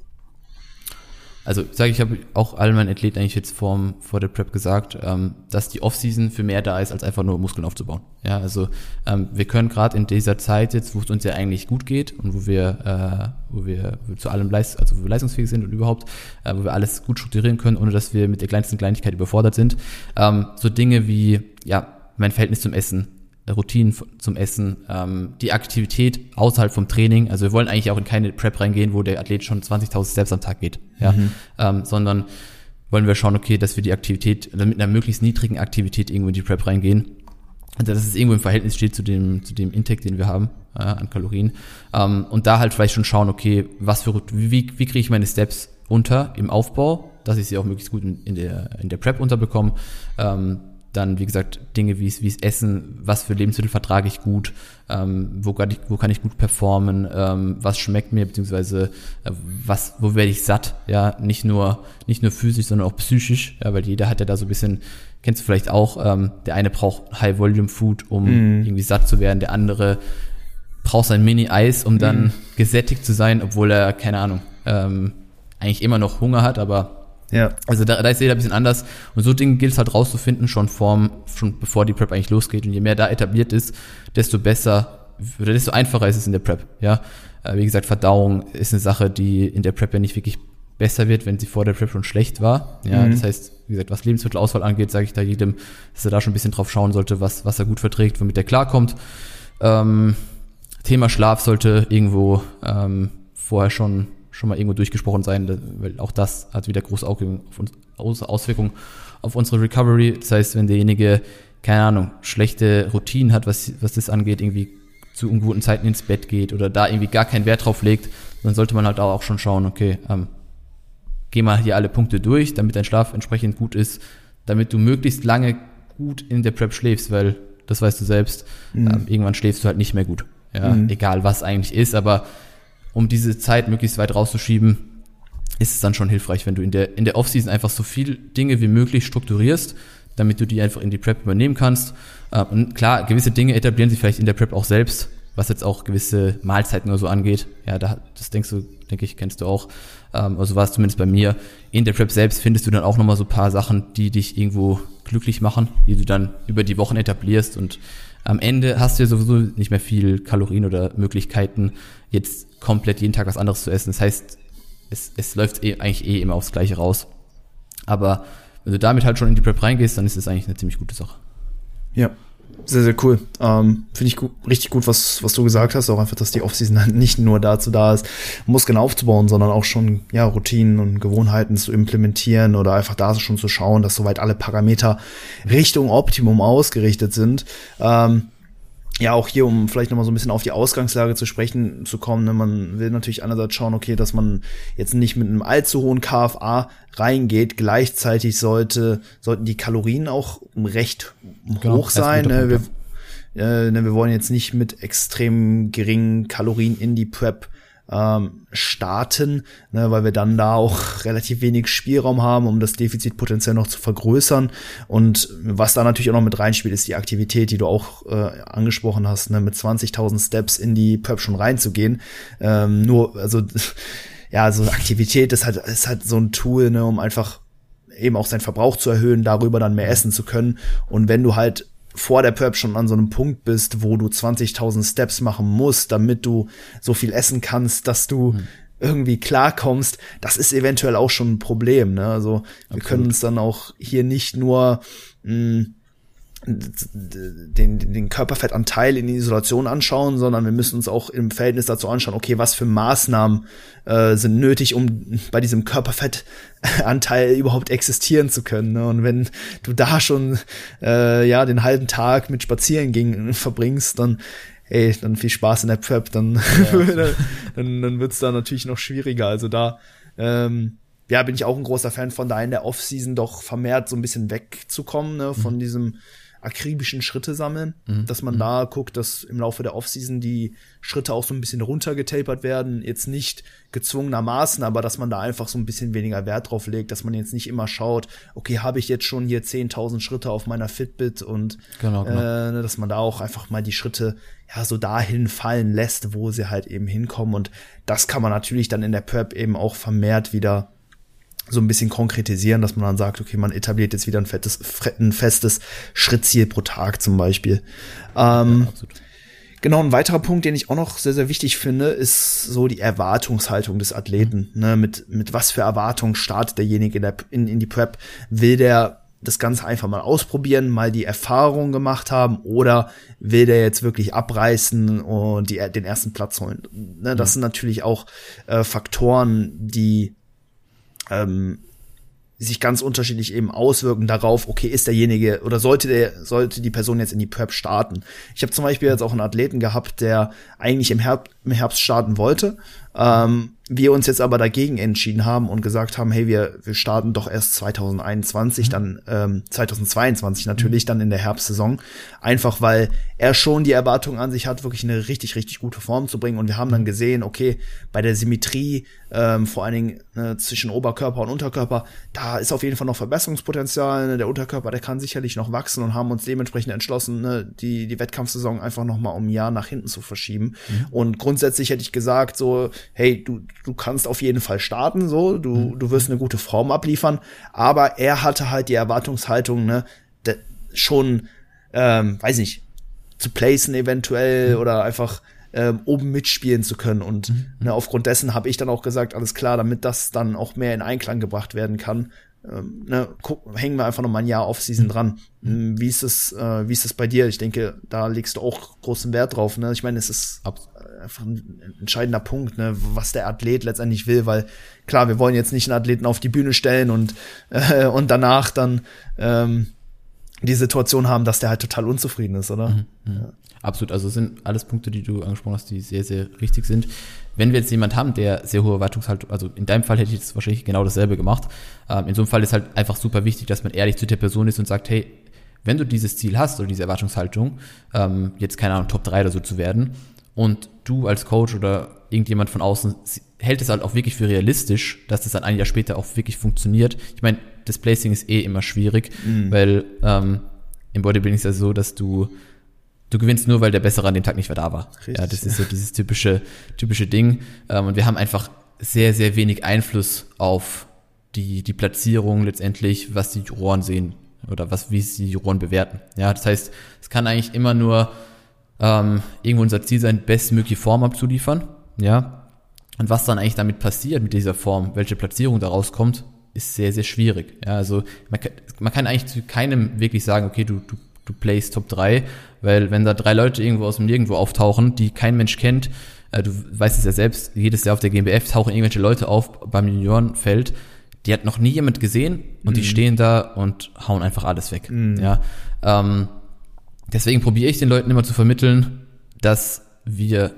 Also sage ich, habe auch allen meinen Athleten eigentlich jetzt vor, vor der Prep gesagt, ähm, dass die Offseason für mehr da ist, als einfach nur Muskeln aufzubauen. Ja, also ähm, wir können gerade in dieser Zeit jetzt, wo es uns ja eigentlich gut geht und wo wir, äh, wo wir zu allem leist also wo wir leistungsfähig sind und überhaupt, äh, wo wir alles gut strukturieren können, ohne dass wir mit der kleinsten Kleinigkeit überfordert sind. Ähm, so Dinge wie, ja, mein Verhältnis zum Essen, Routinen zum Essen, ähm, die Aktivität außerhalb vom Training. Also wir wollen eigentlich auch in keine Prep reingehen, wo der Athlet schon 20.000 Steps am Tag geht, ja, ähm, sondern wollen wir schauen, okay, dass wir die Aktivität also mit einer möglichst niedrigen Aktivität irgendwo in die Prep reingehen. Also dass es irgendwo im Verhältnis steht zu dem, zu dem Intake, den wir haben äh, an Kalorien. Ähm, und da halt vielleicht schon schauen, okay, was für wie, wie kriege ich meine Steps unter im Aufbau, dass ich sie auch möglichst gut in, in der, in der Prep unterbekomme. Ähm, dann, wie gesagt, Dinge wie es wie es Essen, was für Lebensmittel vertrage ich gut, ähm, wo, kann ich, wo kann ich gut performen, ähm, was schmeckt mir, beziehungsweise äh, was, wo werde ich satt, ja, nicht nur, nicht nur physisch, sondern auch psychisch, ja, weil jeder hat ja da so ein bisschen, kennst du vielleicht auch, ähm, der eine braucht High-Volume-Food, um irgendwie satt zu werden, der andere braucht sein Mini-Eis, um dann gesättigt zu sein, obwohl er, keine Ahnung, ähm, eigentlich immer noch Hunger hat, aber Ja. also da, da ist jeder ein bisschen anders. Und so Dinge gilt es halt rauszufinden, schon vorm, schon bevor die Prep eigentlich losgeht. Und je mehr da etabliert ist, desto besser oder desto einfacher ist es in der Prep. Ja, äh, wie gesagt, Verdauung ist eine Sache, die in der Prep ja nicht wirklich besser wird, wenn sie vor der Prep schon schlecht war. Ja, das heißt, wie gesagt, was Lebensmittelauswahl angeht, sage ich da jedem, dass er da schon ein bisschen drauf schauen sollte, was, was er gut verträgt, womit er klarkommt. Ähm, Thema Schlaf sollte irgendwo ähm, vorher schon schon mal irgendwo durchgesprochen sein, weil auch das hat wieder große Auswirkungen auf, unsere Recovery. Das heißt, wenn derjenige, keine Ahnung, schlechte Routinen hat, was, was das angeht, irgendwie zu unguten Zeiten ins Bett geht oder da irgendwie gar keinen Wert drauf legt, dann sollte man halt auch schon schauen, okay, ähm, geh mal hier alle Punkte durch, damit dein Schlaf entsprechend gut ist, damit du möglichst lange gut in der Prep schläfst, weil das weißt du selbst, ähm, irgendwann schläfst du halt nicht mehr gut. Ja, egal was eigentlich ist, aber um diese Zeit möglichst weit rauszuschieben, ist es dann schon hilfreich, wenn du in der, in der Offseason einfach so viel Dinge wie möglich strukturierst, damit du die einfach in die Prep übernehmen kannst. Äh, Und klar, gewisse Dinge etablieren sich vielleicht in der Prep auch selbst, was jetzt auch gewisse Mahlzeiten oder so angeht. Ja, da, das denkst du, denke ich, kennst du auch. Ähm, Also war es zumindest bei mir. In der Prep selbst findest du dann auch nochmal so paar Sachen, die dich irgendwo glücklich machen, die du dann über die Wochen etablierst und am Ende hast du ja sowieso nicht mehr viel Kalorien oder Möglichkeiten, jetzt komplett jeden Tag was anderes zu essen. Das heißt, es, es läuft eh, eigentlich eh immer aufs Gleiche raus. Aber wenn du damit halt schon in die Prep reingehst, dann ist es eigentlich eine ziemlich gute Sache. Ja, sehr, sehr cool. Ähm, Finde ich gut, richtig gut, was, was du gesagt hast. Auch einfach, dass die Offseason halt nicht nur dazu da ist, Muskeln aufzubauen, sondern auch schon ja, Routinen und Gewohnheiten zu implementieren oder einfach da schon zu schauen, dass soweit alle Parameter Richtung Optimum ausgerichtet sind. Ähm, ja, auch hier, um vielleicht nochmal so ein bisschen auf die Ausgangslage zu sprechen zu kommen, ne, man will natürlich einerseits schauen, okay, dass man jetzt nicht mit einem allzu hohen KFA reingeht. Gleichzeitig sollte, sollten die Kalorien auch recht genau, hoch sein. Ne, wir, äh, ne, wir wollen jetzt nicht mit extrem geringen Kalorien in die Prep ähm, starten, ne, weil wir dann da auch relativ wenig Spielraum haben, um das Defizit potenziell noch zu vergrößern. Und was da natürlich auch noch mit reinspielt, ist die Aktivität, die du auch äh, angesprochen hast, ne, mit 20.000 Steps in die Prep schon reinzugehen. Ähm, nur, also ja, so Aktivität ist halt, ist halt so ein Tool, ne, um einfach eben auch seinen Verbrauch zu erhöhen, darüber dann mehr essen zu können. Und wenn du halt vor der Prep schon an so einem Punkt bist, wo du 20.000 Steps machen musst, damit du so viel essen kannst, dass du mhm. irgendwie klarkommst, das ist eventuell auch schon ein Problem. Ne? Also Absolut. wir können uns dann auch hier nicht nur mh, hm, den, den Körperfettanteil in die Isolation anschauen, sondern wir müssen uns auch im Verhältnis dazu anschauen, okay, was für Maßnahmen äh, sind nötig, um bei diesem Körperfettanteil überhaupt existieren zu können. Ne? Und wenn du da schon äh, ja den halben Tag mit Spazierengängen verbringst, dann ey, dann viel Spaß in der Prep, dann, ja. dann, dann wird's da natürlich noch schwieriger. Also da ähm, ja, bin ich auch ein großer Fan von da in der Offseason doch vermehrt so ein bisschen wegzukommen, ne, von mhm. diesem akribischen Schritte sammeln, mhm. dass man mhm. da guckt, dass im Laufe der Offseason die Schritte auch so ein bisschen runtergetapert werden, jetzt nicht gezwungenermaßen, aber dass man da einfach so ein bisschen weniger Wert drauf legt, dass man jetzt nicht immer schaut, okay, habe ich jetzt schon hier 10.000 Schritte auf meiner Fitbit und genau, genau. Äh, dass man da auch einfach mal die Schritte ja so dahin fallen lässt, wo sie halt eben hinkommen und das kann man natürlich dann in der Prep eben auch vermehrt wieder so ein bisschen konkretisieren, dass man dann sagt, okay, man etabliert jetzt wieder ein, fettes, ein festes Schrittziel pro Tag zum Beispiel. Ähm, ja, genau, ein weiterer Punkt, den ich auch noch sehr, sehr wichtig finde, ist so die Erwartungshaltung des Athleten. Ne? Mit, mit was für Erwartungen startet derjenige in, der, in, in die Prep? Will der das Ganze einfach mal ausprobieren, mal die Erfahrung gemacht haben oder will der jetzt wirklich abreißen und die, den ersten Platz holen? Ne, das mhm. sind natürlich auch äh, Faktoren, die ähm, sich ganz unterschiedlich eben auswirken darauf, okay, ist derjenige oder sollte der, sollte die Person jetzt in die Prep starten. Ich habe zum Beispiel jetzt auch einen Athleten gehabt, der eigentlich im Herbst, im Herbst starten wollte, ähm, wir uns jetzt aber dagegen entschieden haben und gesagt haben, hey, wir, wir starten doch erst 2021, mhm. dann ähm, 2022 natürlich, mhm. dann in der Herbstsaison. Einfach weil er schon die Erwartung an sich hat, wirklich eine richtig, richtig gute Form zu bringen. Und wir haben dann gesehen, okay, bei der Symmetrie, ähm, vor allen Dingen äh, zwischen Oberkörper und Unterkörper, da ist auf jeden Fall noch Verbesserungspotenzial. Ne? Der Unterkörper, der kann sicherlich noch wachsen und haben uns dementsprechend entschlossen, ne, die, die Wettkampfsaison einfach noch mal um ein Jahr nach hinten zu verschieben. Mhm. Und grundsätzlich hätte ich gesagt, so, hey, du, du kannst auf jeden Fall starten, so, du, mhm. du wirst eine gute Form abliefern, aber er hatte halt die Erwartungshaltung, ne, schon, ähm, weiß nicht, zu placen eventuell mhm. oder einfach ähm, oben mitspielen zu können. Und mhm. ne, aufgrund dessen habe ich dann auch gesagt, alles klar, damit das dann auch mehr in Einklang gebracht werden kann, ähm, ne, guck, hängen wir einfach noch mal ein Jahr Off-Season dran. Mhm. Wie ist es, äh, wie ist es bei dir? Ich denke, da legst du auch großen Wert drauf. Ne? Ich meine, es ist Absolut einfach ein entscheidender Punkt, ne, was der Athlet letztendlich will, weil klar, wir wollen jetzt nicht einen Athleten auf die Bühne stellen und, äh, und danach dann ähm, die Situation haben, dass der halt total unzufrieden ist, oder? Mhm, mh. ja. Absolut, also sind alles Punkte, die du angesprochen hast, die sehr, sehr richtig sind. Wenn wir jetzt jemand haben, der sehr hohe Erwartungshaltung, also in deinem Fall hätte ich jetzt wahrscheinlich genau dasselbe gemacht. Ähm, in so einem Fall ist halt einfach super wichtig, dass man ehrlich zu der Person ist und sagt, hey, wenn du dieses Ziel hast oder diese Erwartungshaltung, ähm, jetzt keine Ahnung, Top 3 oder so zu werden, und du als Coach oder irgendjemand von außen hält es halt auch wirklich für realistisch, dass das dann ein Jahr später auch wirklich funktioniert. Ich meine, das Placing ist eh immer schwierig, mhm. weil ähm, im Bodybuilding ist es ja so, dass du du gewinnst nur, weil der Bessere an dem Tag nicht mehr da war. Richtig. Ja, das ist so dieses typische typische Ding. Ähm, und wir haben einfach sehr sehr wenig Einfluss auf die die Platzierung letztendlich, was die Juroren sehen. oder was, wie sie die Juroren bewerten. Ja, das heißt, es kann eigentlich immer nur ähm, irgendwo unser Ziel sein, bestmögliche Form abzuliefern. Ja, und was dann eigentlich damit passiert mit dieser Form, welche Platzierung daraus kommt, ist sehr, sehr schwierig. Ja, also man kann, man kann eigentlich zu keinem wirklich sagen, okay, du, du, du playst Top 3, weil wenn da drei Leute irgendwo aus dem Nirgendwo auftauchen, die kein Mensch kennt, äh, du weißt es ja selbst, jedes Jahr auf der GmbF tauchen irgendwelche Leute auf beim Juniorenfeld, die hat noch nie jemand gesehen und mhm. die stehen da und hauen einfach alles weg. Mhm. Ja, ähm, deswegen probiere ich den Leuten immer zu vermitteln, dass wir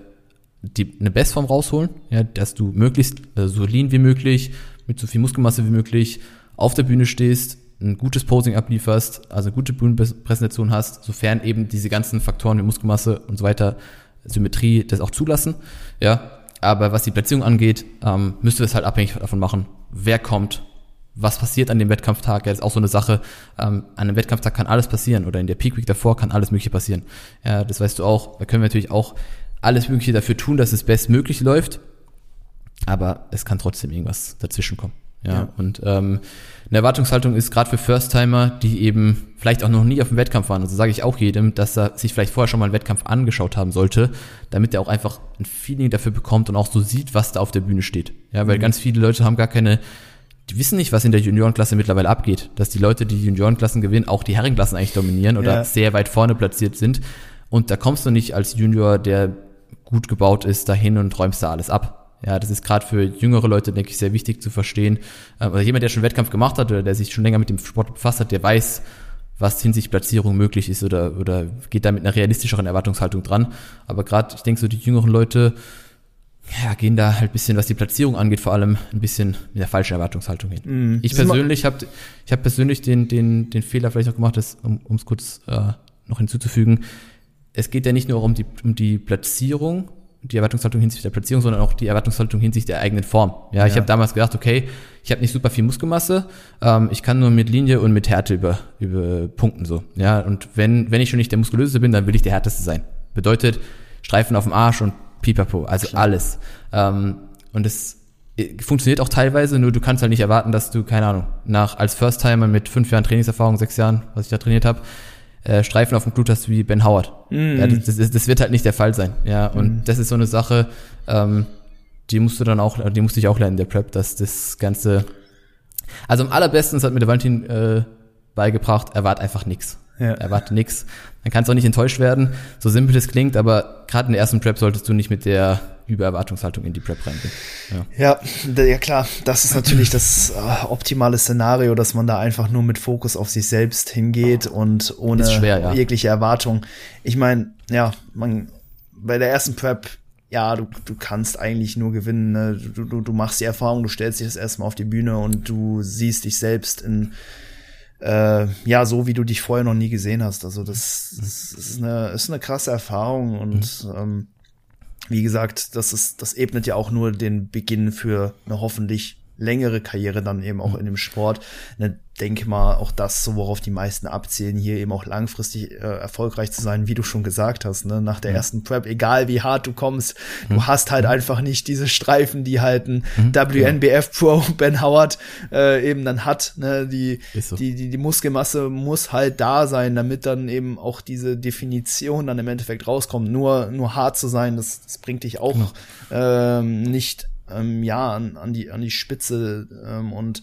die, eine Bestform rausholen, ja, dass du möglichst äh, so lean wie möglich, mit so viel Muskelmasse wie möglich auf der Bühne stehst, ein gutes Posing ablieferst, also eine gute Bühnenpräsentation hast, sofern eben diese ganzen Faktoren wie Muskelmasse und so weiter, Symmetrie das auch zulassen, ja. Aber was die Platzierung angeht, ähm, müsste es halt abhängig davon machen, wer kommt, was passiert an dem Wettkampftag. Ja, das ist auch so eine Sache. Ähm, an einem Wettkampftag kann alles passieren oder in der Peak Week davor kann alles Mögliche passieren. Ja, das weißt du auch. Da können wir natürlich auch alles Mögliche dafür tun, dass es bestmöglich läuft. Aber es kann trotzdem irgendwas dazwischen kommen. Ja, ja. und ähm, eine Erwartungshaltung ist gerade für First-Timer, die eben vielleicht auch noch nie auf dem Wettkampf waren. Also sage ich auch jedem, dass er sich vielleicht vorher schon mal einen Wettkampf angeschaut haben sollte, damit er auch einfach ein Feeling dafür bekommt und auch so sieht, was da auf der Bühne steht. Ja, weil mhm. ganz viele Leute haben gar keine, die wissen nicht, was in der Juniorenklasse mittlerweile abgeht. Dass die Leute, die Juniorenklassen gewinnen, auch die Herrenklassen eigentlich dominieren oder ja. sehr weit vorne platziert sind. Und da kommst du nicht als Junior, der gut gebaut ist, dahin und räumst da alles ab. Ja, das ist gerade für jüngere Leute, denke ich, sehr wichtig zu verstehen. Ähm, oder jemand, der schon Wettkampf gemacht hat oder der sich schon länger mit dem Sport befasst hat, der weiß, was hinsichtlich Platzierung möglich ist oder, oder geht da mit einer realistischeren Erwartungshaltung dran. Aber gerade, ich denke, so die jüngeren Leute, ja, gehen da halt bisschen, was die Platzierung angeht, vor allem ein bisschen mit der falschen Erwartungshaltung hin. Mm, ich persönlich habe ich hab persönlich den, den, den Fehler vielleicht noch gemacht, das, um es kurz äh, noch hinzuzufügen. Es geht ja nicht nur um die, um die Platzierung, die Erwartungshaltung hinsichtlich der Platzierung, sondern auch die Erwartungshaltung hinsichtlich der eigenen Form. Ja, ja. ich habe damals gedacht, okay, ich habe nicht super viel Muskelmasse, ähm, ich kann nur mit Linie und mit Härte über, über Punkten so. Ja, und wenn, wenn ich schon nicht der muskulöseste bin, dann will ich der härteste sein. Bedeutet Streifen auf dem Arsch und Pipapo, also Klar. alles. Ähm, und es äh, funktioniert auch teilweise, nur du kannst halt nicht erwarten, dass du, keine Ahnung, nach als First-Timer mit fünf Jahren Trainingserfahrung, sechs Jahren, was ich da trainiert habe, äh, Streifen auf dem Blut hast wie Ben Howard. Mm. Ja, das, das, das, wird halt nicht der Fall sein. Ja, und mm. das ist so eine Sache, ähm, die musst du dann auch, die musste ich auch lernen in der Prep, dass das Ganze. Also am allerbesten, das hat mir der Valentin äh, beigebracht, erwart einfach nix. Ja. Erwarte nix. Dann kannst du auch nicht enttäuscht werden, so simpel es klingt, aber gerade in der ersten Prep solltest du nicht mit der Übererwartungshaltung in die Prep reingehen. Ja. ja, ja klar, das ist natürlich das äh, optimale Szenario, dass man da einfach nur mit Fokus auf sich selbst hingeht und ohne schwer, ja. jegliche Erwartung. Ich meine, ja, man bei der ersten Prep ja, du, du kannst eigentlich nur gewinnen. Ne? Du, du, du machst die Erfahrung, du stellst dich das erstmal auf die Bühne und du siehst dich selbst in äh, ja, so wie du dich vorher noch nie gesehen hast. Also das, das ist, eine, ist eine krasse Erfahrung und mhm. ähm, wie gesagt, das ist, das ebnet ja auch nur den Beginn für eine hoffentlich längere Karriere dann eben auch mhm. in dem Sport. Ne, denke mal, auch das, so worauf die meisten abzielen, hier eben auch langfristig äh, erfolgreich zu sein, wie du schon gesagt hast, ne? nach der mhm. ersten Prep, egal wie hart du kommst, mhm. du hast halt einfach nicht diese Streifen, die halt ein mhm. WNBF Pro Ben Howard äh, eben dann hat. Ne? Die, so. die, die, die Muskelmasse muss halt da sein, damit dann eben auch diese Definition dann im Endeffekt rauskommt. Nur, nur hart zu sein, das, das bringt dich auch genau. ähm, nicht ähm, ja an, an die an die Spitze ähm, und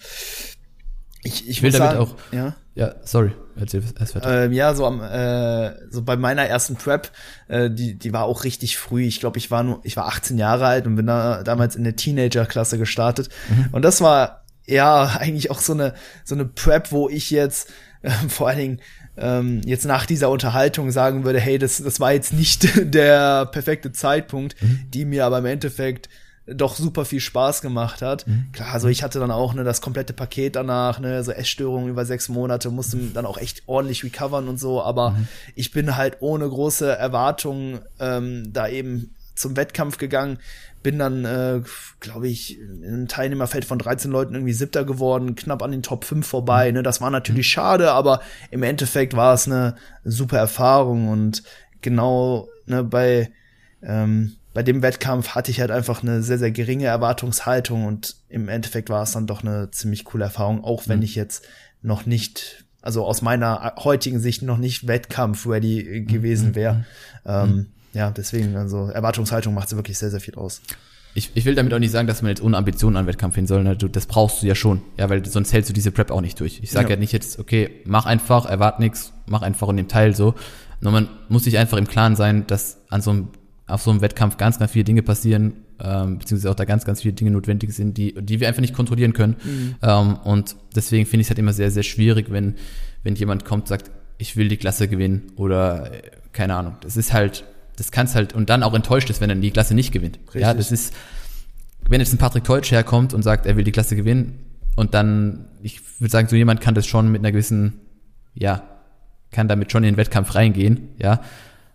ich, ich, will damit sagen, auch. Ja, ja sorry, erzähl erst weiter. Ähm, ja, so am äh, so bei meiner ersten Prep, äh, die die war auch richtig früh. Ich glaube, ich war nur ich war 18 Jahre alt und bin da damals in der Teenager-Klasse gestartet mhm. und das war ja eigentlich auch so eine so eine Prep, wo ich jetzt äh, vor allen Dingen ähm, jetzt nach dieser Unterhaltung sagen würde, hey, das das war jetzt nicht der perfekte Zeitpunkt, mhm. die mir aber im Endeffekt doch super viel Spaß gemacht hat. Mhm. Klar, also ich hatte dann auch ne, das komplette Paket danach, ne, so Essstörungen über sechs Monate, musste mhm. dann auch echt ordentlich recovern und so, aber mhm. ich bin halt ohne große Erwartungen ähm, da eben zum Wettkampf gegangen, bin dann, äh, glaube ich, in einem Teilnehmerfeld von 13 Leuten irgendwie siebter geworden, knapp an den Top 5 vorbei. Mhm. Ne? Das war natürlich mhm. schade, aber im Endeffekt war es eine super Erfahrung und genau ne, bei ähm, bei dem Wettkampf hatte ich halt einfach eine sehr, sehr geringe Erwartungshaltung und im Endeffekt war es dann doch eine ziemlich coole Erfahrung, auch wenn mhm. ich jetzt noch nicht also aus meiner heutigen Sicht noch nicht Wettkampf-ready gewesen mhm. wäre. Mhm. Ähm, ja, deswegen, also Erwartungshaltung macht sie wirklich sehr, sehr viel aus. Ich, ich will damit auch nicht sagen, dass man jetzt ohne Ambitionen an Wettkampf hin soll. Ne? Du, das brauchst du ja schon. Ja, weil sonst hältst du diese Prep auch nicht durch. Ich sage ja. ja nicht jetzt, okay, mach einfach, erwart nichts, mach einfach in dem Teil so. Nur man muss sich einfach im Klaren sein, dass an so einem, auf so einem Wettkampf ganz, ganz viele Dinge passieren, ähm, beziehungsweise auch da ganz, ganz viele Dinge notwendig sind, die, die wir einfach nicht kontrollieren können. Mhm. Ähm, und deswegen finde ich es halt immer sehr, sehr schwierig, wenn, wenn jemand kommt und sagt, ich will die Klasse gewinnen oder äh, keine Ahnung. Das ist halt, das kannst halt, und dann auch enttäuscht ist, wenn er die Klasse nicht gewinnt. Richtig. Ja, das ist, wenn jetzt ein Patrick Teutsch herkommt und sagt, er will die Klasse gewinnen und dann, ich würde sagen, so jemand kann das schon mit einer gewissen, ja, kann damit schon in den Wettkampf reingehen, ja.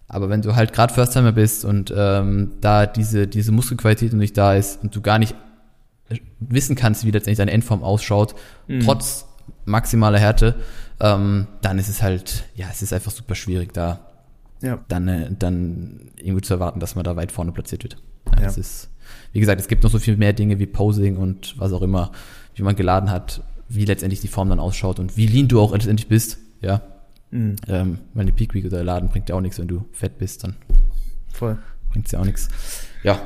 Aber wenn du halt gerade First-Timer bist und ähm, da diese, diese Muskelqualität noch nicht da ist und du gar nicht wissen kannst, wie letztendlich deine Endform ausschaut, mhm. trotz maximaler Härte, ähm, dann ist es halt, ja, es ist einfach super schwierig, da ja. dann, äh, dann irgendwie zu erwarten, dass man da weit vorne platziert wird. Ja, ja. Es ist, wie gesagt, es gibt noch so viel mehr Dinge wie Posing und was auch immer, wie man geladen hat, wie letztendlich die Form dann ausschaut und wie lean du auch letztendlich bist, ja. Mhm. Ähm, weil eine Peak Week oder Laden bringt ja auch nichts, wenn du fett bist, dann Voll. bringt ja auch nichts. Ja,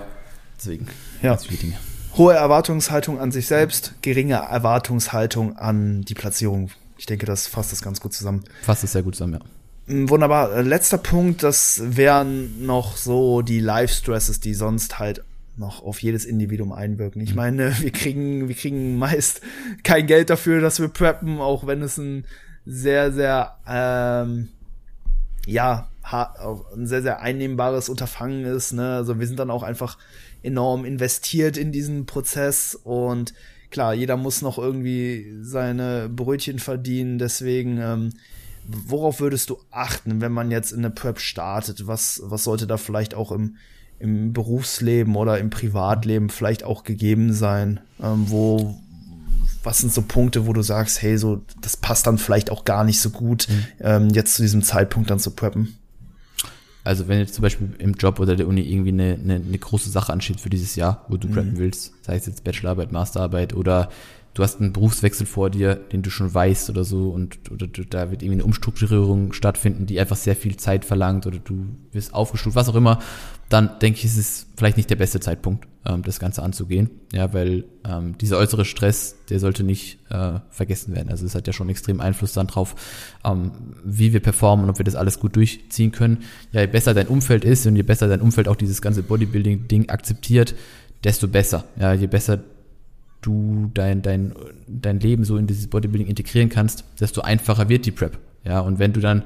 deswegen. Ja. Viele Dinge. Hohe Erwartungshaltung an sich selbst, geringe Erwartungshaltung an die Platzierung. Ich denke, das fasst das ganz gut zusammen. Fasst es sehr gut zusammen, ja. Mm, wunderbar. Äh, letzter Punkt, das wären noch so die Life-Stresses, die sonst halt noch auf jedes Individuum einwirken. Ich mhm. meine, wir kriegen, wir kriegen meist kein Geld dafür, dass wir preppen, auch wenn es ein sehr, sehr, ähm, ja, ein sehr, sehr einnehmbares Unterfangen ist. Ne? Also wir sind dann auch einfach enorm investiert in diesen Prozess und klar, jeder muss noch irgendwie seine Brötchen verdienen. Deswegen ähm, worauf würdest du achten, wenn man jetzt in eine Prep startet? Was, was sollte da vielleicht auch im, im Berufsleben oder im Privatleben vielleicht auch gegeben sein? Ähm, wo, was sind so Punkte, wo du sagst, hey, so, das passt dann vielleicht auch gar nicht so gut, mhm. ähm, jetzt zu diesem Zeitpunkt dann zu preppen? Also wenn jetzt zum Beispiel im Job oder der Uni irgendwie eine, eine, eine große Sache ansteht für dieses Jahr, wo du mhm. preppen willst, sei es jetzt Bachelorarbeit, Masterarbeit oder du hast einen Berufswechsel vor dir, den du schon weißt oder so und oder du, da wird irgendwie eine Umstrukturierung stattfinden, die einfach sehr viel Zeit verlangt oder du wirst aufgestuft, was auch immer, dann denke ich, ist es vielleicht nicht der beste Zeitpunkt, ähm, das Ganze anzugehen. Ja, weil ähm, dieser äußere Stress, der sollte nicht äh, vergessen werden. Also es hat ja schon extrem Einfluss dann drauf, ähm, wie wir performen und ob wir das alles gut durchziehen können. Ja, je besser dein Umfeld ist und je besser dein Umfeld auch dieses ganze Bodybuilding-Ding akzeptiert, desto besser. Ja, je besser du dein, dein, dein Leben so in dieses Bodybuilding integrieren kannst, desto einfacher wird die Prep. Ja, und wenn du dann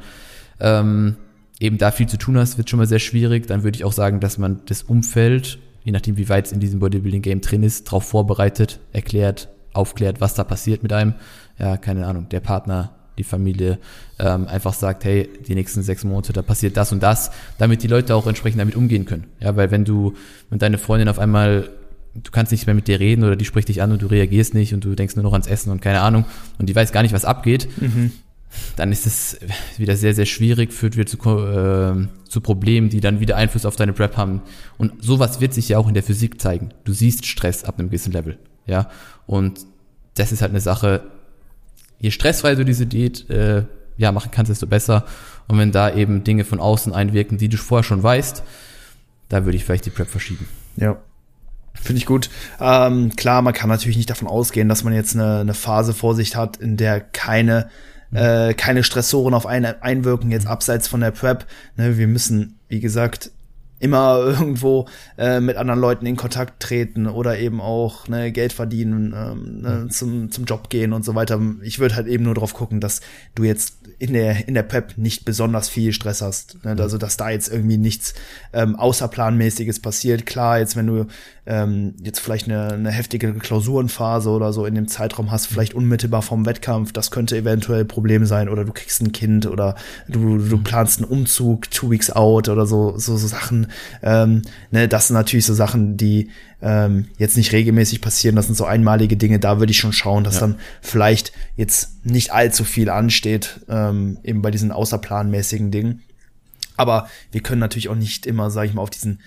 ähm, eben da viel zu tun hast, wird schon mal sehr schwierig. Dann würde ich auch sagen, dass man das Umfeld, je nachdem wie weit es in diesem Bodybuilding-Game drin ist, darauf vorbereitet, erklärt, aufklärt, was da passiert mit einem. Ja, keine Ahnung, der Partner, die Familie ähm, einfach sagt, hey, die nächsten sechs Monate, da passiert das und das, damit die Leute auch entsprechend damit umgehen können. Ja, weil wenn du, wenn deine Freundin auf einmal du kannst nicht mehr mit dir reden oder die spricht dich an und du reagierst nicht und du denkst nur noch ans Essen und keine Ahnung und die weiß gar nicht, was abgeht, mhm. dann ist es wieder sehr, sehr schwierig, führt wieder zu, äh, zu Problemen, die dann wieder Einfluss auf deine Prep haben. Und sowas wird sich ja auch in der Physik zeigen. Du siehst Stress ab einem gewissen Level. Ja. Und das ist halt eine Sache, je stressfrei du diese Diät äh, ja, machen kannst, desto besser. Und wenn da eben Dinge von außen einwirken, die du vorher schon weißt, da würde ich vielleicht die Prep verschieben. Ja, Finde ich gut. Ähm, klar, man kann natürlich nicht davon ausgehen, dass man jetzt eine, eine Phase vor sich hat, in der keine mhm. äh, keine Stressoren auf einen einwirken, jetzt abseits von der Prep. Ne, wir müssen, wie gesagt, immer irgendwo äh, mit anderen Leuten in Kontakt treten oder eben auch ne, Geld verdienen, ähm, mhm. zum, zum Job gehen und so weiter. Ich würde halt eben nur darauf gucken, dass du jetzt in der, in der Prep nicht besonders viel Stress hast. Ne? Mhm. Also, dass da jetzt irgendwie nichts ähm, außerplanmäßiges passiert. Klar, jetzt wenn du ähm, jetzt vielleicht eine, eine heftige Klausurenphase oder so in dem Zeitraum hast, vielleicht unmittelbar vom Wettkampf, das könnte eventuell Problem sein oder du kriegst ein Kind oder du, du planst einen Umzug, two weeks out oder so, so, so Sachen. Ähm, ne, das sind natürlich so Sachen, die ähm, jetzt nicht regelmäßig passieren. Das sind so einmalige Dinge. Da würde ich schon schauen, dass ja. dann vielleicht jetzt nicht allzu viel ansteht, ähm, eben bei diesen außerplanmäßigen Dingen. Aber wir können natürlich auch nicht immer, sag ich mal, auf diesen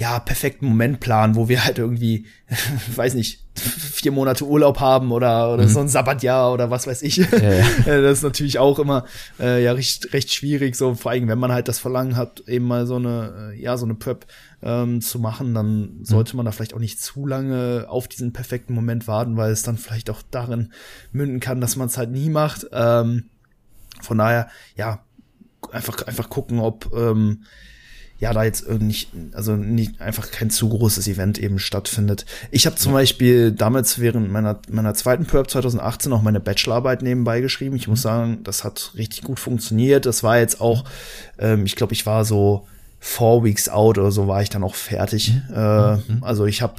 ja, perfekten Moment planen, wo wir halt irgendwie, weiß nicht, vier Monate Urlaub haben oder, oder mhm. so ein Sabbatjahr oder was weiß ich. Ja, ja. Äh, das ist natürlich auch immer äh, ja recht, recht schwierig, so vor allem, wenn man halt das Verlangen hat, eben mal so eine, äh, ja, so eine Prep ähm, zu machen, dann mhm. sollte man da vielleicht auch nicht zu lange auf diesen perfekten Moment warten, weil es dann vielleicht auch darin münden kann, dass man es halt nie macht. Ähm, von daher, ja, einfach, einfach gucken, ob ähm, ja da jetzt nicht, also nicht einfach kein zu großes Event eben stattfindet. Ich habe zum ja. Beispiel damals während meiner meiner zweiten Perp 2018 auch meine Bachelorarbeit nebenbei geschrieben. Ich muss sagen, das hat richtig gut funktioniert. Das war jetzt auch, ähm, ich glaube, ich war so four weeks out oder so war ich dann auch fertig. Mhm. Äh, mhm. Also ich habe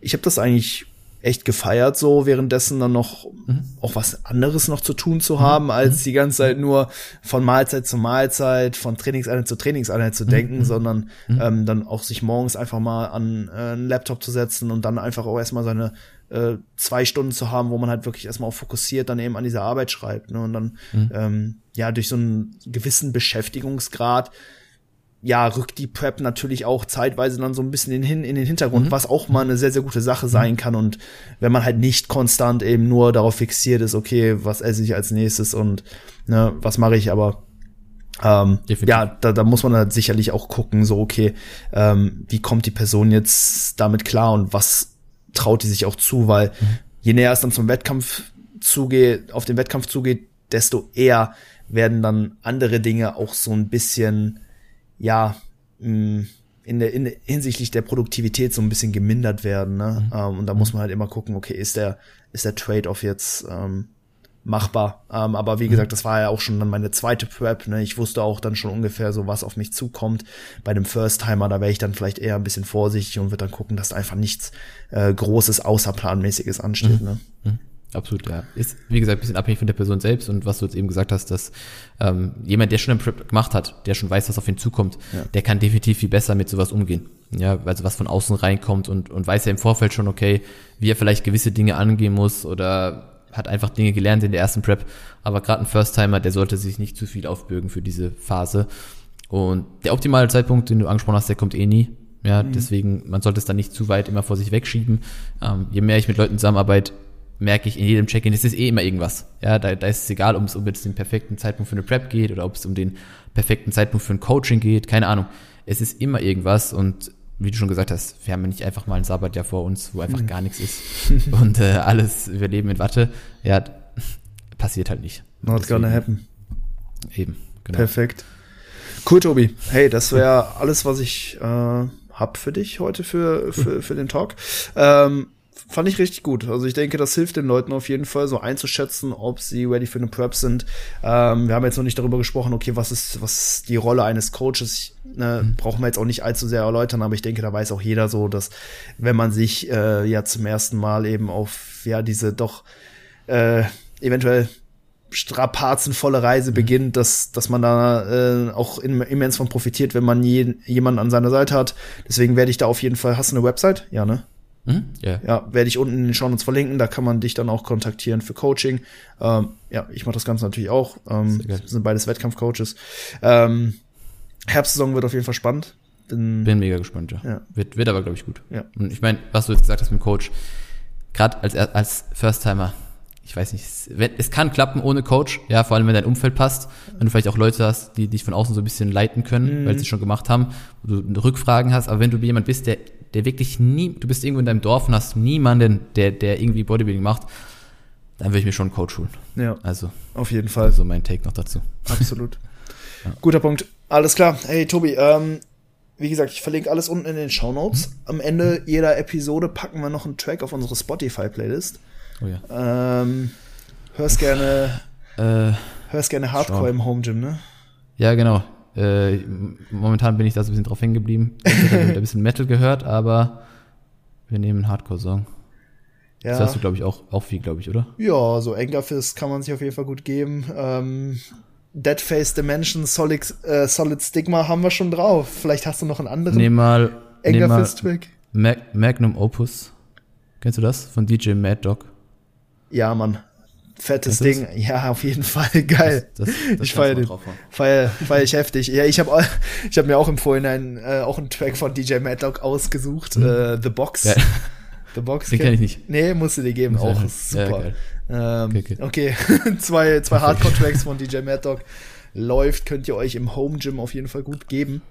ich habe das eigentlich echt gefeiert, so währenddessen dann noch mhm. auch was anderes noch zu tun zu haben, mhm. als die ganze Zeit nur von Mahlzeit zu Mahlzeit, von Trainingseinheit zu Trainingseinheit zu denken, mhm. sondern mhm. ähm, dann auch sich morgens einfach mal an äh, einen Laptop zu setzen und dann einfach auch erstmal seine äh, zwei Stunden zu haben, wo man halt wirklich erstmal auch fokussiert dann eben an dieser Arbeit schreibt. Ne? Und dann mhm. ähm, ja durch so einen gewissen Beschäftigungsgrad ja, rückt die Prep natürlich auch zeitweise dann so ein bisschen in, in den Hintergrund, mhm. was auch mal eine sehr, sehr gute Sache sein kann. Und wenn man halt nicht konstant eben nur darauf fixiert ist, okay, was esse ich als nächstes und ne, was mache ich, aber ähm, ja, da, da muss man halt sicherlich auch gucken, so, okay, ähm, wie kommt die Person jetzt damit klar und was traut die sich auch zu, weil mhm. je näher es dann zum Wettkampf zugeht, auf den Wettkampf zugeht, desto eher werden dann andere Dinge auch so ein bisschen ja, mm, in der, in, hinsichtlich der Produktivität so ein bisschen gemindert werden. Ne? Mhm. Ähm, und da muss man halt immer gucken, okay, ist der, ist der Trade-off jetzt ähm, machbar? Ähm, aber wie mhm. gesagt, das war ja auch schon dann meine zweite Prep. Ne? Ich wusste auch dann schon ungefähr so, was auf mich zukommt. Bei dem First-Timer, da wäre ich dann vielleicht eher ein bisschen vorsichtig und würde dann gucken, dass da einfach nichts äh, Großes, Außerplanmäßiges ansteht. Mhm. Ne? Absolut, ja. Ist, wie gesagt, ein bisschen abhängig von der Person selbst und was du jetzt eben gesagt hast, dass ähm, jemand, der schon einen Prep gemacht hat, der schon weiß, was auf ihn zukommt, ja. der kann definitiv viel besser mit sowas umgehen. Ja, also was von außen reinkommt und, und weiß ja im Vorfeld schon, okay, wie er vielleicht gewisse Dinge angehen muss oder hat einfach Dinge gelernt in der ersten Prep. Aber gerade ein First-Timer, der sollte sich nicht zu viel aufbürgen für diese Phase. Und der optimale Zeitpunkt, den du angesprochen hast, der kommt eh nie. Ja, mhm. deswegen, man sollte es dann nicht zu weit immer vor sich wegschieben. Ähm, je mehr ich mit Leuten zusammenarbeite, merke ich in jedem Check-in, es ist eh immer irgendwas. Ja, da, da ist es egal, ob es um jetzt den perfekten Zeitpunkt für eine Prep geht oder ob es um den perfekten Zeitpunkt für ein Coaching geht, keine Ahnung. Es ist immer irgendwas und wie du schon gesagt hast, wir haben ja nicht einfach mal ein Sabbatjahr vor uns, wo einfach mhm. gar nichts ist und äh, alles, wir leben mit Watte. Ja, passiert halt nicht. Not Deswegen, gonna happen. Eben, genau. Perfekt. Cool, Tobi. Hey, das wäre alles, was ich äh, hab für dich heute für, für, für den Talk. Ähm, fand ich richtig gut. Also ich denke, das hilft den Leuten auf jeden Fall, so einzuschätzen, ob sie ready für eine Prep sind. Ähm, wir haben jetzt noch nicht darüber gesprochen, okay, was ist, was ist die Rolle eines Coaches? Ich, ne, mhm. Brauchen wir jetzt auch nicht allzu sehr erläutern, aber ich denke, da weiß auch jeder so, dass wenn man sich äh, ja zum ersten Mal eben auf ja diese doch äh, eventuell strapazenvolle Reise mhm. beginnt, dass, dass man da äh, auch immens von profitiert, wenn man je, jemanden an seiner Seite hat. Deswegen werde ich da auf jeden Fall, hast du eine Website? Ja, ne? Mhm. Yeah. Ja, werde ich unten in den Shownotes verlinken. Da kann man dich dann auch kontaktieren für Coaching. Ähm, ja, ich mache das Ganze natürlich auch. Ähm, sind beides Wettkampfcoaches. Ähm, Herbstsaison wird auf jeden Fall spannend. Bin, Bin mega gespannt, ja. ja. Wird, wird aber, glaube ich, gut. Ja. Und ich meine, was du jetzt gesagt hast mit dem Coach, gerade als, als First-Timer, ich weiß nicht, es, es kann klappen ohne Coach, ja, vor allem wenn dein Umfeld passt, wenn du vielleicht auch Leute hast, die dich von außen so ein bisschen leiten können, mhm. weil sie es schon gemacht haben, wo du Rückfragen hast, aber wenn du jemand bist, der der wirklich nie, du bist irgendwo in deinem Dorf und hast niemanden, der, der irgendwie Bodybuilding macht, dann würde ich mir schon einen Coach holen. Ja. Also. Auf jeden Fall. So mein Take noch dazu. Absolut. ja. Guter Punkt. Alles klar. Hey, Tobi, ähm, wie gesagt, ich verlinke alles unten in den Show Notes. Mhm. Am Ende jeder Episode packen wir noch einen Track auf unsere Spotify-Playlist. Oh ja. Ähm, hörst gerne, äh, hörst gerne Hardcore schau. im Home Gym, ne? Ja, genau. Äh, momentan bin ich da so ein bisschen drauf hängen geblieben. Ich habe ein bisschen Metal gehört, aber wir nehmen einen Hardcore-Song. Ja. Das hast du, glaube ich, auch, auch viel, glaube ich, oder? Ja, so Engerfist kann man sich auf jeden Fall gut geben. Ähm, Deadface Dimension, Solid, äh, Solid Stigma haben wir schon drauf. Vielleicht hast du noch einen anderen nehm mal, Engerfist-Track. Mag Magnum Opus. Kennst du das? Von DJ Mad Dog. Ja, Mann fettes Ding. Ja, auf jeden Fall. Geil. Das, das, das ich feiere den. Feier, feier ich heftig. Ja, ich habe ich hab mir auch im Vorhinein äh, auch einen Track von DJ Madlock ausgesucht. Mhm. Äh, The Box. Ja. The Box Den kenne ich nicht. Nee, musst du dir geben. Muss Auch super. ja, ähm, Okay, okay, okay. zwei, zwei. Hardcore-Tracks von DJ Mad Dog läuft, könnt ihr euch im Home Gym auf jeden Fall gut geben.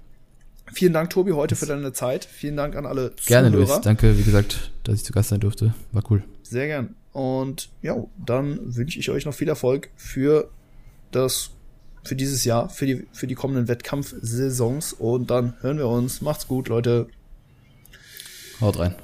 Vielen Dank, Tobi, heute für deine Zeit. Vielen Dank an alle Gerne, Zuhörer. Luis. Danke, wie gesagt, dass ich zu Gast sein durfte. War cool. Sehr gern. Und ja, dann wünsche ich euch noch viel Erfolg für das, für dieses Jahr, für die, für die kommenden Wettkampfsaisons. Und dann hören wir uns. Macht's gut, Leute. Haut rein.